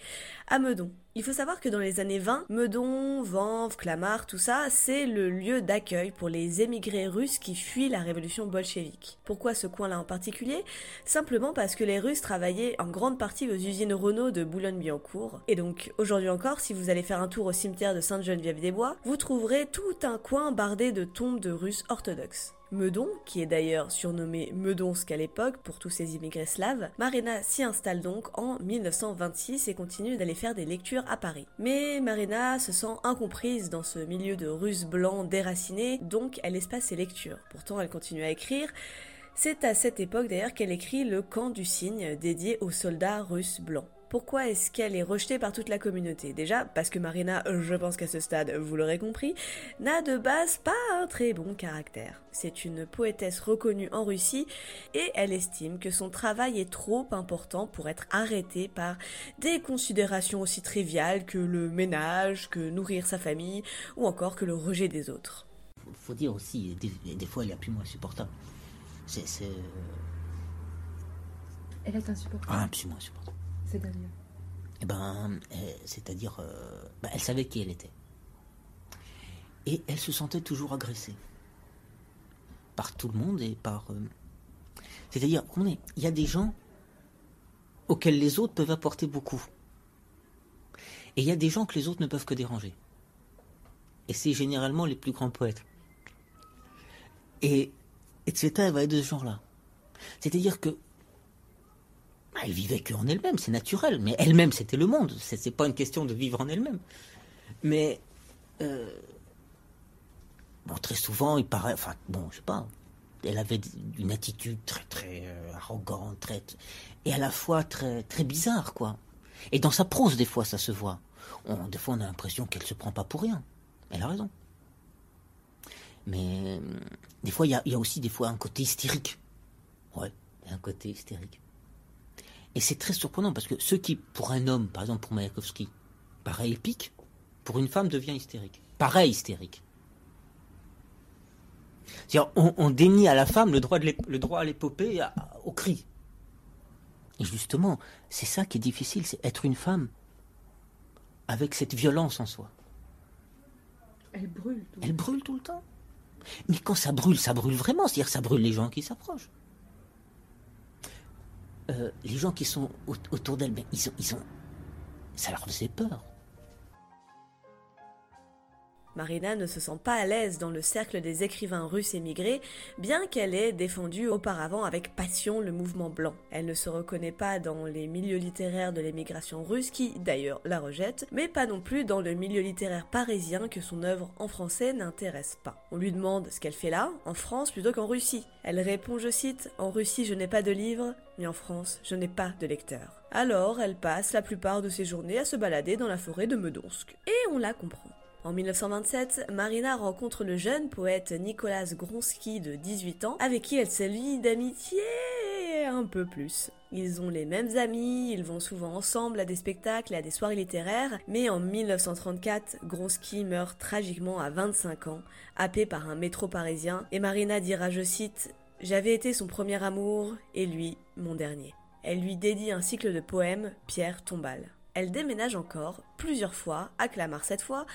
à Meudon. Il faut savoir que dans les années 20, Meudon, Vanves, Clamart, tout ça, c'est le lieu d'accueil pour les émigrés russes qui fuient la révolution bolchevique. Pourquoi ce coin-là en particulier? Simplement parce que les Russes travaillaient en grande partie aux usines Renault de Boulogne-Billancourt. Et donc, aujourd'hui encore, si vous allez faire un tour au cimetière de Sainte-Geneviève-des-Bois, vous trouverez tout un coin bardé de tombes de Russes orthodoxes. Meudon, qui est d'ailleurs surnommé Meudonsk à l'époque pour tous ces immigrés slaves, Marina s'y installe donc en 1926 et continue d'aller faire des lectures à Paris. Mais Marina se sent incomprise dans ce milieu de Russes blancs déracinés, donc elle espace ses lectures. Pourtant, elle continue à écrire. C'est à cette époque d'ailleurs qu'elle écrit Le camp du cygne dédié aux soldats russes blancs. Pourquoi est-ce qu'elle est rejetée par toute la communauté? Déjà, parce que Marina, je pense qu'à ce stade, vous l'aurez compris, n'a de base pas un très bon caractère. C'est une poétesse reconnue en Russie et elle estime que son travail est trop important pour être arrêté par des considérations aussi triviales que le ménage, que nourrir sa famille ou encore que le rejet des autres. Faut dire aussi, des, fois elle est plus moins supportable. C'est. Elle est insupportable. Ah, plus insupportable. C'est-à-dire Eh ben, euh, c'est-à-dire, euh, ben, elle savait qui elle était. Et elle se sentait toujours agressée. Par tout le monde et par. Euh, c'est-à-dire, il y a des gens auxquels les autres peuvent apporter beaucoup. Et il y a des gens que les autres ne peuvent que déranger. Et c'est généralement les plus grands poètes. Et, etc. elle va être de ce genre-là. C'est-à-dire que bah, elle vivait que en elle-même, c'est naturel. Mais elle-même, c'était le monde. C'est, n'est pas une question de vivre en elle-même. Mais euh, très souvent, il paraît, enfin, bon, je sais pas. Elle avait une attitude très très euh, arrogante, et à la fois très très bizarre, quoi. Et dans sa prose, des fois, ça se voit. des fois, on a l'impression qu'elle se prend pas pour rien. Elle a raison. Mais des fois, il y a, y a, aussi des fois un côté hystérique. Ouais, un côté hystérique. Et c'est très surprenant parce que ce qui, pour un homme, par exemple pour Mayakovsky, paraît épique, pour une femme devient hystérique. Pareil hystérique. C'est-à-dire, on, dénie à la femme le droit, de le droit à l'épopée, au cri. Et justement, c'est ça qui est difficile, c'est être une femme avec cette violence en soi. Elle brûle tout Elle brûle tout le temps. Mais quand ça brûle, ça brûle vraiment, c'est-à-dire ça brûle les gens qui s'approchent. Euh, les gens qui sont autour d'elle, ben, ils, ça leur faisait peur. Marina ne se sent pas à l'aise dans le cercle des écrivains russes émigrés, bien qu'elle ait défendu auparavant avec passion le mouvement blanc. Elle ne se reconnaît pas dans les milieux littéraires de l'émigration russe, qui d'ailleurs la rejette, mais pas non plus dans le milieu littéraire parisien que son œuvre en français n'intéresse pas. On lui demande ce qu'elle fait là, en France plutôt qu'en Russie. Elle répond, je cite, En Russie je n'ai pas de livres, mais en France je n'ai pas de lecteurs. Alors elle passe la plupart de ses journées à se balader dans la forêt de Meudonsk. Et on la comprend. En 1927, Marina rencontre le jeune poète Nicolas Gronsky de 18 ans, avec qui elle se d'amitié un peu plus. Ils ont les mêmes amis, ils vont souvent ensemble à des spectacles et à des soirées littéraires, mais en 1934, Gronsky meurt tragiquement à 25 ans, happé par un métro parisien, et Marina dira, je cite, J'avais été son premier amour, et lui, mon dernier. Elle lui dédie un cycle de poèmes, Pierre Tombal. Elle déménage encore, plusieurs fois, à Clamart cette fois,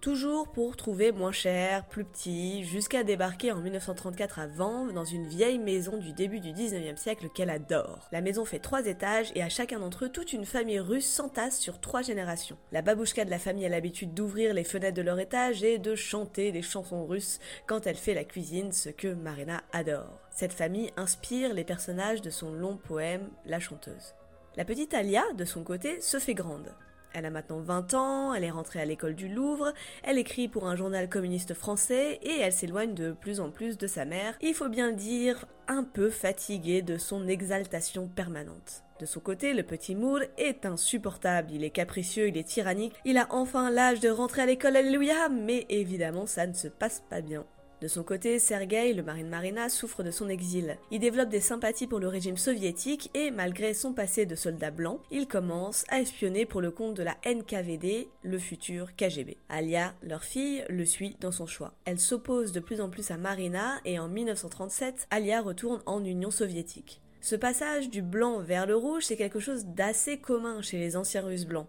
toujours pour trouver moins cher, plus petit, jusqu'à débarquer en 1934 à Vanves dans une vieille maison du début du 19e siècle qu'elle adore. La maison fait trois étages et à chacun d'entre eux toute une famille russe s'entasse sur trois générations. La babouchka de la famille a l'habitude d'ouvrir les fenêtres de leur étage et de chanter des chansons russes quand elle fait la cuisine, ce que Marina adore. Cette famille inspire les personnages de son long poème La chanteuse. La petite Alia, de son côté, se fait grande. Elle a maintenant 20 ans, elle est rentrée à l'école du Louvre, elle écrit pour un journal communiste français et elle s'éloigne de plus en plus de sa mère, il faut bien dire un peu fatiguée de son exaltation permanente. De son côté, le petit Moore est insupportable, il est capricieux, il est tyrannique, il a enfin l'âge de rentrer à l'école, alléluia, mais évidemment ça ne se passe pas bien. De son côté, Sergei, le marine Marina, souffre de son exil. Il développe des sympathies pour le régime soviétique et, malgré son passé de soldat blanc, il commence à espionner pour le compte de la NKVD, le futur KGB. Alia, leur fille, le suit dans son choix. Elle s'oppose de plus en plus à Marina et en 1937, Alia retourne en Union soviétique. Ce passage du blanc vers le rouge, c'est quelque chose d'assez commun chez les anciens Russes blancs.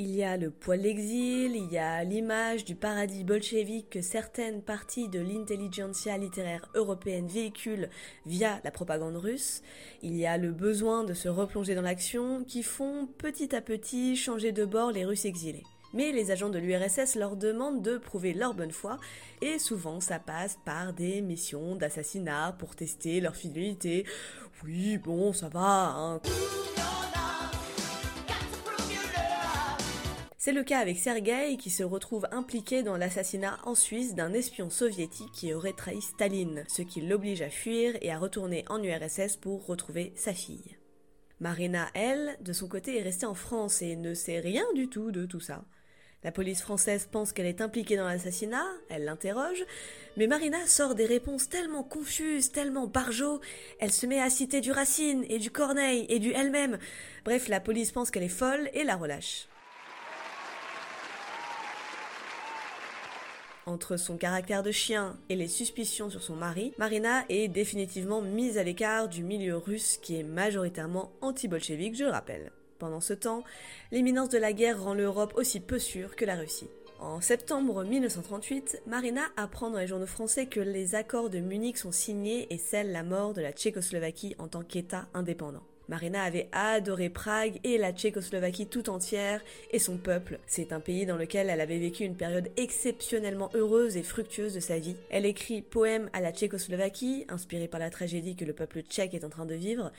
Il y a le poids de l'exil, il y a l'image du paradis bolchevique que certaines parties de l'intelligentsia littéraire européenne véhiculent via la propagande russe, il y a le besoin de se replonger dans l'action qui font petit à petit changer de bord les Russes exilés. Mais les agents de l'URSS leur demandent de prouver leur bonne foi, et souvent ça passe par des missions d'assassinat pour tester leur fidélité. Oui, bon, ça va, hein. C'est le cas avec Sergueï qui se retrouve impliqué dans l'assassinat en Suisse d'un espion soviétique qui aurait trahi Staline, ce qui l'oblige à fuir et à retourner en URSS pour retrouver sa fille. Marina, elle, de son côté, est restée en France et ne sait rien du tout de tout ça. La police française pense qu'elle est impliquée dans l'assassinat, elle l'interroge, mais Marina sort des réponses tellement confuses, tellement barjot, elle se met à citer du Racine et du Corneille et du elle-même. Bref, la police pense qu'elle est folle et la relâche. Entre son caractère de chien et les suspicions sur son mari, Marina est définitivement mise à l'écart du milieu russe qui est majoritairement anti-bolchevique, je le rappelle. Pendant ce temps, l'imminence de la guerre rend l'Europe aussi peu sûre que la Russie. En septembre 1938, Marina apprend dans les journaux français que les accords de Munich sont signés et scellent la mort de la Tchécoslovaquie en tant qu'État indépendant. Marina avait adoré Prague et la Tchécoslovaquie tout entière et son peuple. C'est un pays dans lequel elle avait vécu une période exceptionnellement heureuse et fructueuse de sa vie. Elle écrit Poème à la Tchécoslovaquie, inspiré par la tragédie que le peuple tchèque est en train de vivre.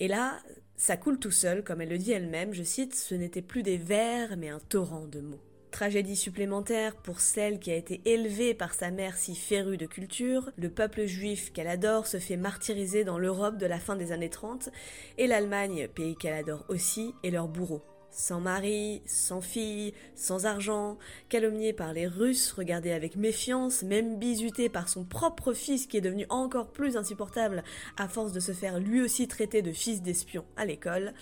Et là, ça coule tout seul, comme elle le dit elle-même, je cite, ce n'était plus des vers mais un torrent de mots. Tragédie supplémentaire pour celle qui a été élevée par sa mère si férue de culture, le peuple juif qu'elle adore se fait martyriser dans l'Europe de la fin des années 30, et l'Allemagne, pays qu'elle adore aussi, est leur bourreau. Sans mari, sans fille, sans argent, calomniée par les Russes, regardée avec méfiance, même bisutée par son propre fils qui est devenu encore plus insupportable à force de se faire lui aussi traiter de fils d'espion à l'école,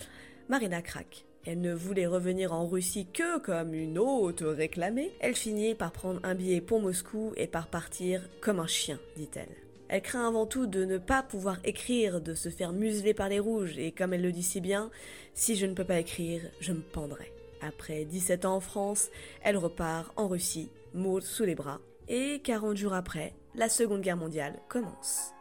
Marina craque. Elle ne voulait revenir en Russie que comme une hôte réclamée. Elle finit par prendre un billet pour Moscou et par partir comme un chien, dit-elle. Elle craint avant tout de ne pas pouvoir écrire, de se faire museler par les rouges, et comme elle le dit si bien, si je ne peux pas écrire, je me pendrai. Après 17 ans en France, elle repart en Russie, moule sous les bras, et 40 jours après, la Seconde Guerre mondiale commence.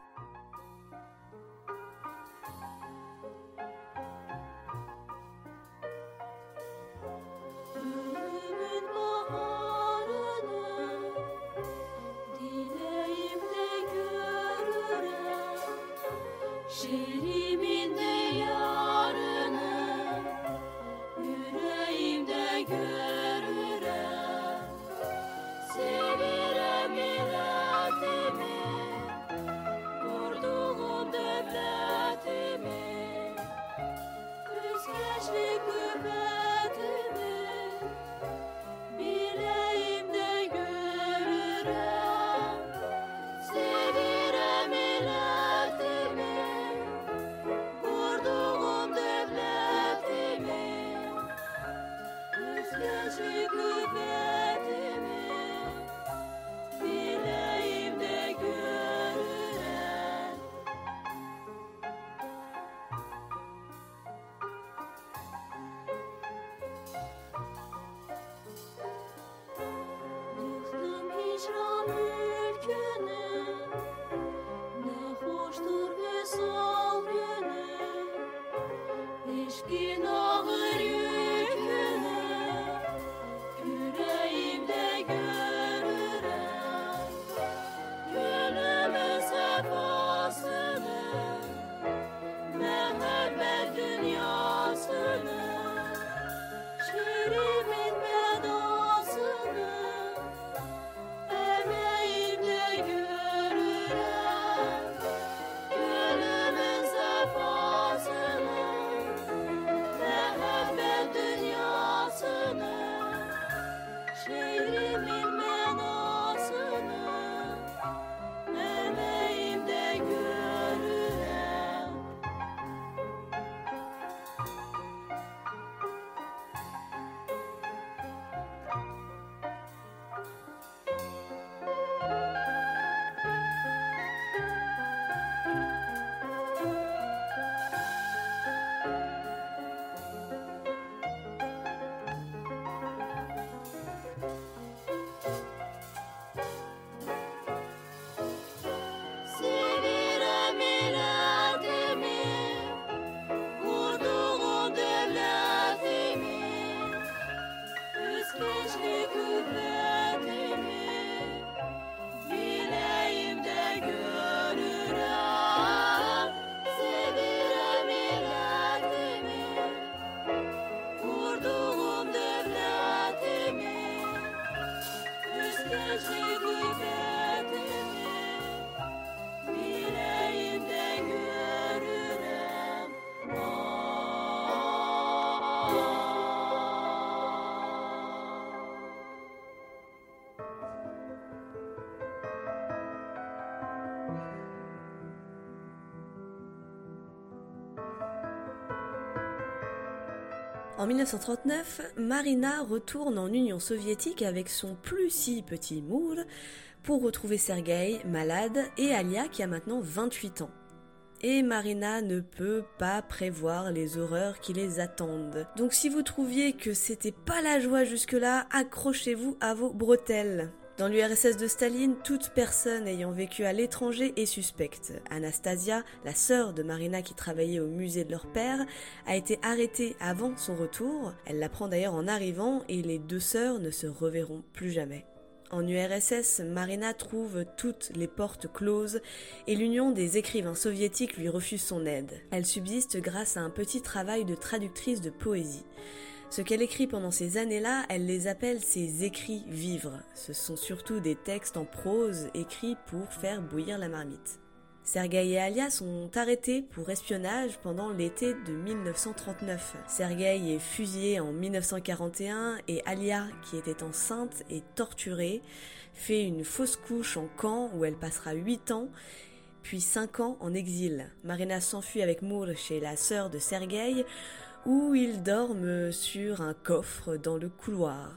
En 1939, Marina retourne en Union soviétique avec son plus si petit Mour pour retrouver Sergueï, malade, et Alia qui a maintenant 28 ans. Et Marina ne peut pas prévoir les horreurs qui les attendent. Donc si vous trouviez que c'était pas la joie jusque-là, accrochez-vous à vos bretelles. Dans l'URSS de Staline, toute personne ayant vécu à l'étranger est suspecte. Anastasia, la sœur de Marina qui travaillait au musée de leur père, a été arrêtée avant son retour. Elle l'apprend d'ailleurs en arrivant et les deux sœurs ne se reverront plus jamais. En URSS, Marina trouve toutes les portes closes et l'Union des écrivains soviétiques lui refuse son aide. Elle subsiste grâce à un petit travail de traductrice de poésie. Ce qu'elle écrit pendant ces années-là, elle les appelle ses écrits vivres. Ce sont surtout des textes en prose écrits pour faire bouillir la marmite. Sergueï et Alia sont arrêtés pour espionnage pendant l'été de 1939. Sergueï est fusillé en 1941 et Alia, qui était enceinte, est torturée, fait une fausse couche en camp où elle passera 8 ans, puis 5 ans en exil. Marina s'enfuit avec Mour chez la sœur de Sergueï, où ils dorment sur un coffre dans le couloir.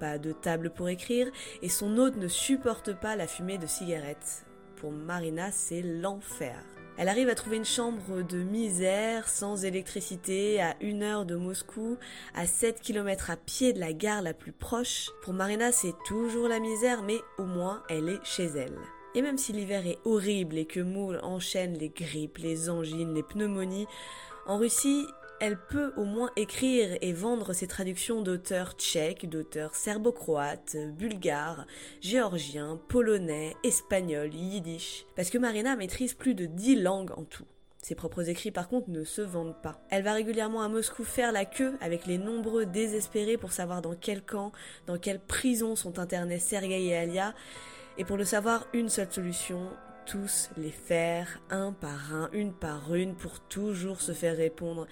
Pas de table pour écrire et son hôte ne supporte pas la fumée de cigarettes. Pour Marina, c'est l'enfer. Elle arrive à trouver une chambre de misère, sans électricité, à une heure de Moscou, à 7 km à pied de la gare la plus proche. Pour Marina, c'est toujours la misère, mais au moins elle est chez elle. Et même si l'hiver est horrible et que Moule enchaîne les grippes, les angines, les pneumonies, en Russie, elle peut au moins écrire et vendre ses traductions d'auteurs tchèques, d'auteurs serbo-croates, bulgares, géorgiens, polonais, espagnols, yiddish. Parce que Marina maîtrise plus de 10 langues en tout. Ses propres écrits par contre ne se vendent pas. Elle va régulièrement à Moscou faire la queue avec les nombreux désespérés pour savoir dans quel camp, dans quelle prison sont internés Sergei et Alia. Et pour le savoir, une seule solution, tous les faire un par un, une par une, pour toujours se faire répondre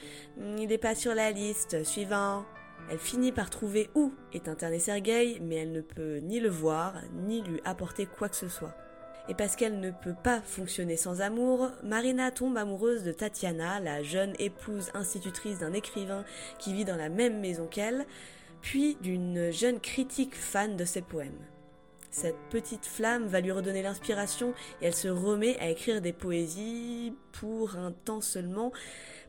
Il n'est pas sur la liste, suivant. Elle finit par trouver où est interné Sergueï, mais elle ne peut ni le voir, ni lui apporter quoi que ce soit. Et parce qu'elle ne peut pas fonctionner sans amour, Marina tombe amoureuse de Tatiana, la jeune épouse institutrice d'un écrivain qui vit dans la même maison qu'elle, puis d'une jeune critique fan de ses poèmes. Cette petite flamme va lui redonner l'inspiration et elle se remet à écrire des poésies pour un temps seulement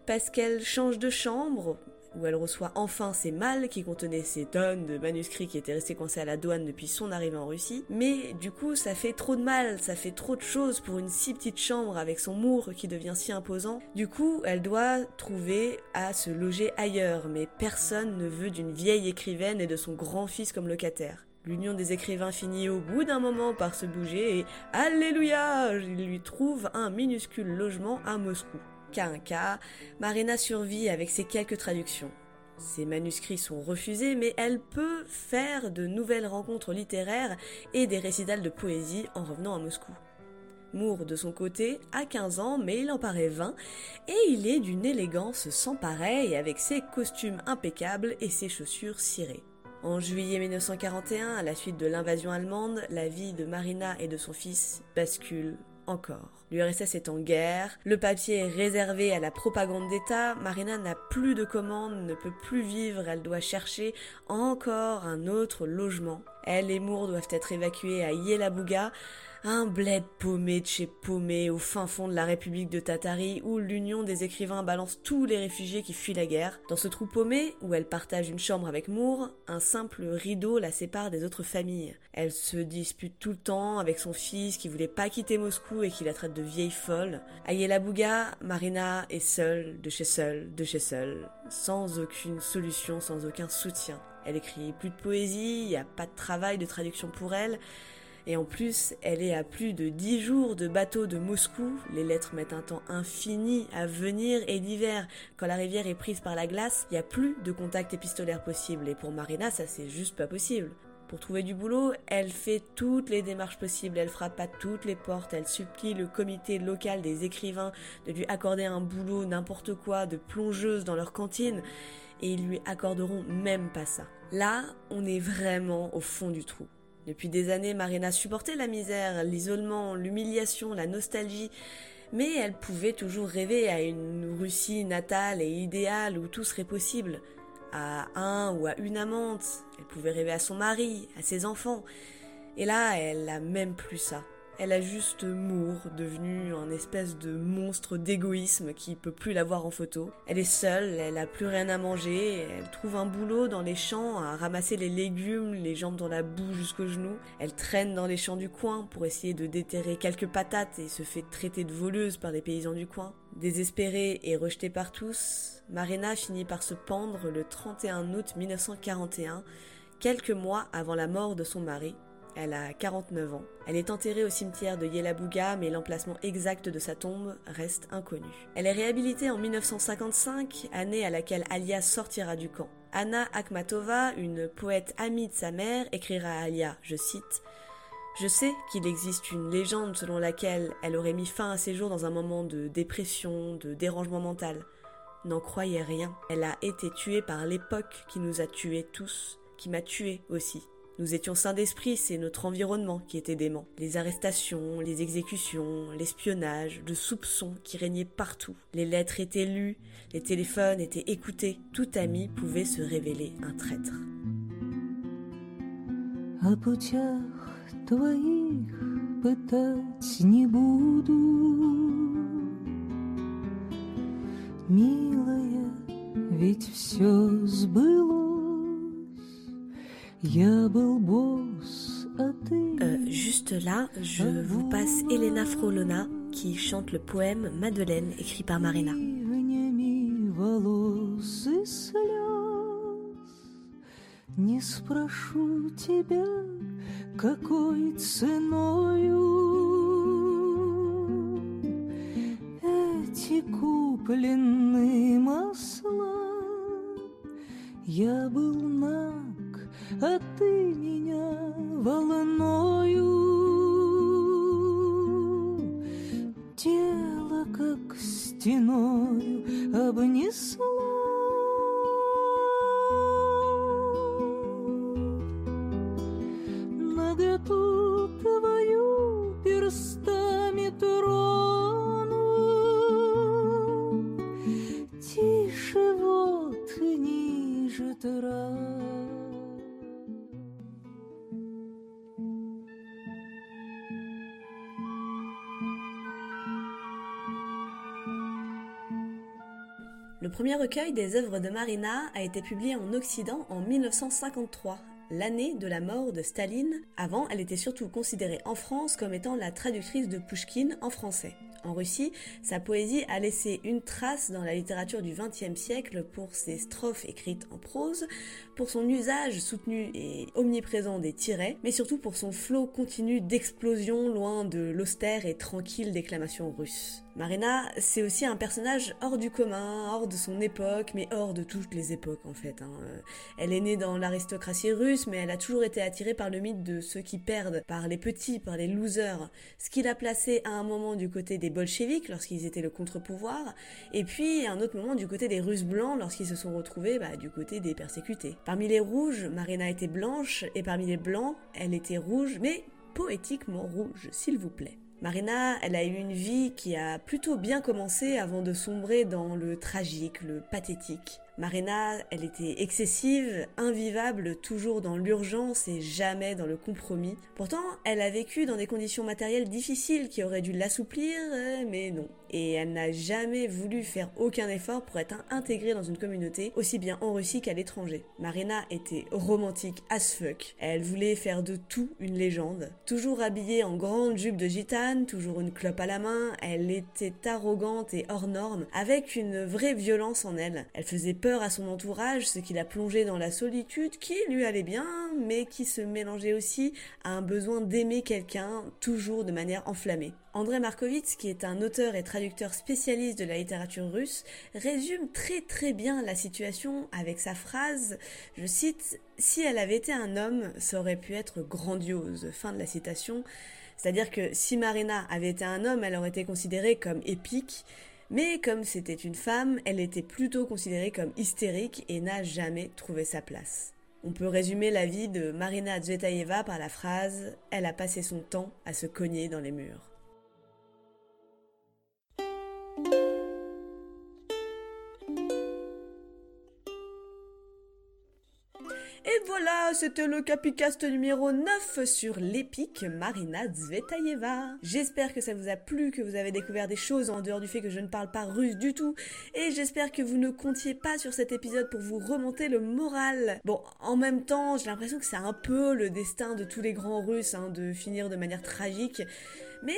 parce qu'elle change de chambre où elle reçoit enfin ses malles qui contenaient ces tonnes de manuscrits qui étaient restés coincés à la douane depuis son arrivée en Russie. Mais du coup, ça fait trop de mal, ça fait trop de choses pour une si petite chambre avec son mour qui devient si imposant. Du coup, elle doit trouver à se loger ailleurs, mais personne ne veut d'une vieille écrivaine et de son grand-fils comme locataire. L'union des écrivains finit au bout d'un moment par se bouger et Alléluia Il lui trouve un minuscule logement à Moscou. Qu'à un cas, Marina survit avec ses quelques traductions. Ses manuscrits sont refusés, mais elle peut faire de nouvelles rencontres littéraires et des récitals de poésie en revenant à Moscou. Moore, de son côté, a 15 ans, mais il en paraît 20, et il est d'une élégance sans pareil avec ses costumes impeccables et ses chaussures cirées. En juillet 1941, à la suite de l'invasion allemande, la vie de Marina et de son fils bascule encore. L'URSS est en guerre, le papier est réservé à la propagande d'État, Marina n'a plus de commandes, ne peut plus vivre, elle doit chercher encore un autre logement. Elle et Moore doivent être évacués à Yelabuga, un bled paumé de chez paumé au fin fond de la République de Tatari où l'Union des écrivains balance tous les réfugiés qui fuient la guerre. Dans ce trou paumé, où elle partage une chambre avec Moore, un simple rideau la sépare des autres familles. Elle se dispute tout le temps avec son fils qui voulait pas quitter Moscou et qui la traite de vieille folle. À Yelabuga, Marina est seule, de chez seule, de chez seule, sans aucune solution, sans aucun soutien. Elle écrit plus de poésie, il n'y a pas de travail de traduction pour elle. Et en plus, elle est à plus de 10 jours de bateau de Moscou. Les lettres mettent un temps infini à venir et l'hiver, quand la rivière est prise par la glace, il n'y a plus de contact épistolaire possible. Et pour Marina, ça c'est juste pas possible. Pour trouver du boulot, elle fait toutes les démarches possibles, elle frappe à toutes les portes, elle supplie le comité local des écrivains de lui accorder un boulot, n'importe quoi, de plongeuse dans leur cantine, et ils lui accorderont même pas ça. Là, on est vraiment au fond du trou. Depuis des années, Marina supportait la misère, l'isolement, l'humiliation, la nostalgie, mais elle pouvait toujours rêver à une Russie natale et idéale où tout serait possible. à un ou à une amante, elle pouvait rêver à son mari, à ses enfants. Et là, elle a même plus ça. Elle a juste Moore, devenu un espèce de monstre d'égoïsme qui peut plus la voir en photo. Elle est seule, elle a plus rien à manger, elle trouve un boulot dans les champs à ramasser les légumes, les jambes dans la boue jusqu'aux genoux. Elle traîne dans les champs du coin pour essayer de déterrer quelques patates et se fait traiter de voleuse par les paysans du coin. Désespérée et rejetée par tous, Marina finit par se pendre le 31 août 1941, quelques mois avant la mort de son mari, elle a 49 ans. Elle est enterrée au cimetière de Yelabuga, mais l'emplacement exact de sa tombe reste inconnu. Elle est réhabilitée en 1955, année à laquelle Alia sortira du camp. Anna Akhmatova, une poète amie de sa mère, écrira à Alia, je cite, je sais qu'il existe une légende selon laquelle elle aurait mis fin à ses jours dans un moment de dépression, de dérangement mental. N'en croyez rien. Elle a été tuée par l'époque qui nous a tués tous, qui m'a tuée aussi. Nous étions sains d'esprit, c'est notre environnement qui était dément. Les arrestations, les exécutions, l'espionnage, le soupçon qui régnait partout. Les lettres étaient lues, les téléphones étaient écoutés. Tout ami pouvait se révéler un traître. О путях твоих пытать не буду, Милая, ведь все сбылось. Euh, juste là, je vous passe Elena Frolona qui chante le poème Madeleine écrit par Marina. ливнями волос и слез Не спрошу тебя, какой ценою Эти купленные масла Я был наг, А ты меня волною. Тело, как стеною, обнесла. Наготу твою перстами трону. Тише вот и ниже трав Le premier recueil des œuvres de Marina a été publié en Occident en 1953, l'année de la mort de Staline. Avant, elle était surtout considérée en France comme étant la traductrice de Pushkin en français. En Russie, sa poésie a laissé une trace dans la littérature du XXe siècle pour ses strophes écrites en prose, pour son usage soutenu et omniprésent des tirets, mais surtout pour son flot continu d'explosions loin de l'austère et tranquille déclamation russe. Marina, c'est aussi un personnage hors du commun, hors de son époque, mais hors de toutes les époques en fait. hein. Elle est née dans l'aristocratie russe, mais elle a toujours été attirée par le mythe de ceux qui perdent, par les petits, par les losers, ce qui l'a placée à un moment du côté des bolcheviks lorsqu'ils étaient le contre-pouvoir, et puis à un autre moment du côté des Russes blancs lorsqu'ils se sont retrouvés bah, du côté des persécutés. Parmi les rouges, Marina était blanche, et parmi les blancs, elle était rouge, mais poétiquement rouge, s'il vous plaît. Marina, elle a eu une vie qui a plutôt bien commencé avant de sombrer dans le tragique, le pathétique. Marina, elle était excessive, invivable, toujours dans l'urgence et jamais dans le compromis. Pourtant, elle a vécu dans des conditions matérielles difficiles qui auraient dû l'assouplir, euh, mais non. Et elle n'a jamais voulu faire aucun effort pour être intégrée dans une communauté, aussi bien en Russie qu'à l'étranger. Marina était romantique as fuck. Elle voulait faire de tout une légende. Toujours habillée en grande jupe de gitane, toujours une clope à la main, elle était arrogante et hors norme, avec une vraie violence en elle. Elle faisait peur à son entourage, ce qui l'a plongée dans la solitude qui lui allait bien, mais qui se mélangeait aussi à un besoin d'aimer quelqu'un, toujours de manière enflammée. André Markovitz, qui est un auteur et traducteur spécialiste de la littérature russe, résume très très bien la situation avec sa phrase, je cite, Si elle avait été un homme, ça aurait pu être grandiose. Fin de la citation. C'est-à-dire que si Marina avait été un homme, elle aurait été considérée comme épique, mais comme c'était une femme, elle était plutôt considérée comme hystérique et n'a jamais trouvé sa place. On peut résumer la vie de Marina Tsvetaeva par la phrase Elle a passé son temps à se cogner dans les murs. Voilà, c'était le Capicast numéro 9 sur l'épique Marina Zvetaeva. J'espère que ça vous a plu, que vous avez découvert des choses en dehors du fait que je ne parle pas russe du tout, et j'espère que vous ne comptiez pas sur cet épisode pour vous remonter le moral. Bon, en même temps, j'ai l'impression que c'est un peu le destin de tous les grands russes, hein, de finir de manière tragique. Mais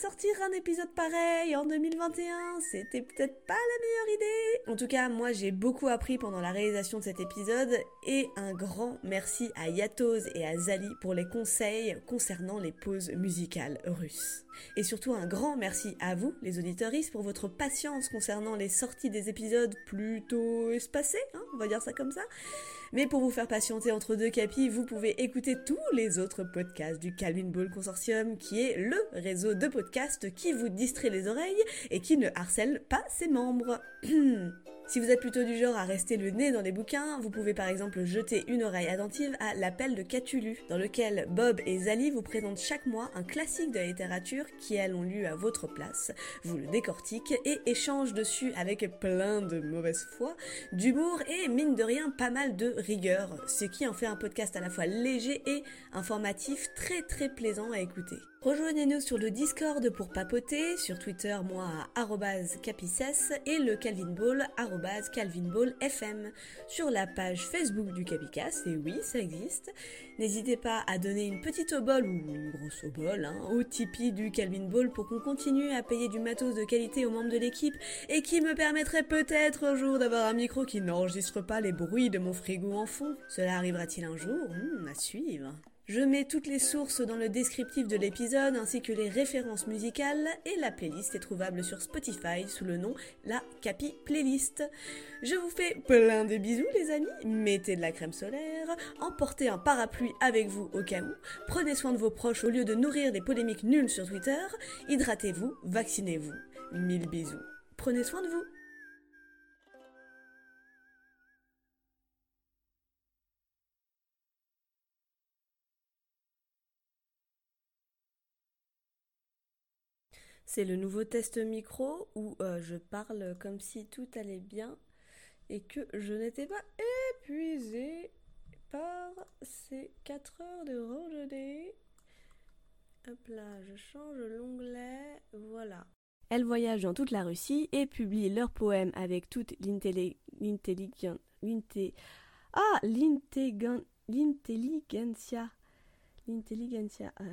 sortir un épisode pareil en 2021, c'était peut-être pas la meilleure idée. En tout cas, moi j'ai beaucoup appris pendant la réalisation de cet épisode et un grand merci à Yatoz et à Zali pour les conseils concernant les pauses musicales russes. Et surtout un grand merci à vous, les auditeuristes, pour votre patience concernant les sorties des épisodes plutôt espacés, hein, on va dire ça comme ça. Mais pour vous faire patienter entre deux capis, vous pouvez écouter tous les autres podcasts du Calvin Ball Consortium, qui est le réseau de podcasts qui vous distrait les oreilles et qui ne harcèle pas ses membres. Si vous êtes plutôt du genre à rester le nez dans les bouquins, vous pouvez par exemple jeter une oreille attentive à L'appel de Catulu, dans lequel Bob et Zali vous présentent chaque mois un classique de la littérature qui elles ont lu à votre place, vous le décortiquent et échangent dessus avec plein de mauvaise foi, d'humour et mine de rien pas mal de rigueur, ce qui en fait un podcast à la fois léger et informatif très très plaisant à écouter. Rejoignez-nous sur le Discord pour papoter, sur Twitter moi capices et le Calvin Ball Calvin Ball FM. Sur la page Facebook du Capicas, et oui ça existe. N'hésitez pas à donner une petite obole ou une grosse obole hein, au Tipeee du Calvin Ball pour qu'on continue à payer du matos de qualité aux membres de l'équipe et qui me permettrait peut-être un jour d'avoir un micro qui n'enregistre pas les bruits de mon frigo en fond. Cela arrivera-t-il un jour? Hmm, À suivre. Je mets toutes les sources dans le descriptif de l'épisode ainsi que les références musicales et la playlist est trouvable sur Spotify sous le nom La Capi Playlist. Je vous fais plein de bisous les amis, mettez de la crème solaire, emportez un parapluie avec vous au cas où, prenez soin de vos proches au lieu de nourrir des polémiques nulles sur Twitter, hydratez-vous, vaccinez-vous. Mille bisous. Prenez soin de vous. C'est le nouveau test micro où euh, je parle comme si tout allait bien et que je n'étais pas épuisée par ces 4 heures de randonnée. Hop là, je change l'onglet, voilà. Elles voyagent dans toute la Russie et publient leurs poèmes avec toute l'intelligence. Ah, l'intelligentsia. L'intelligentsia. euh.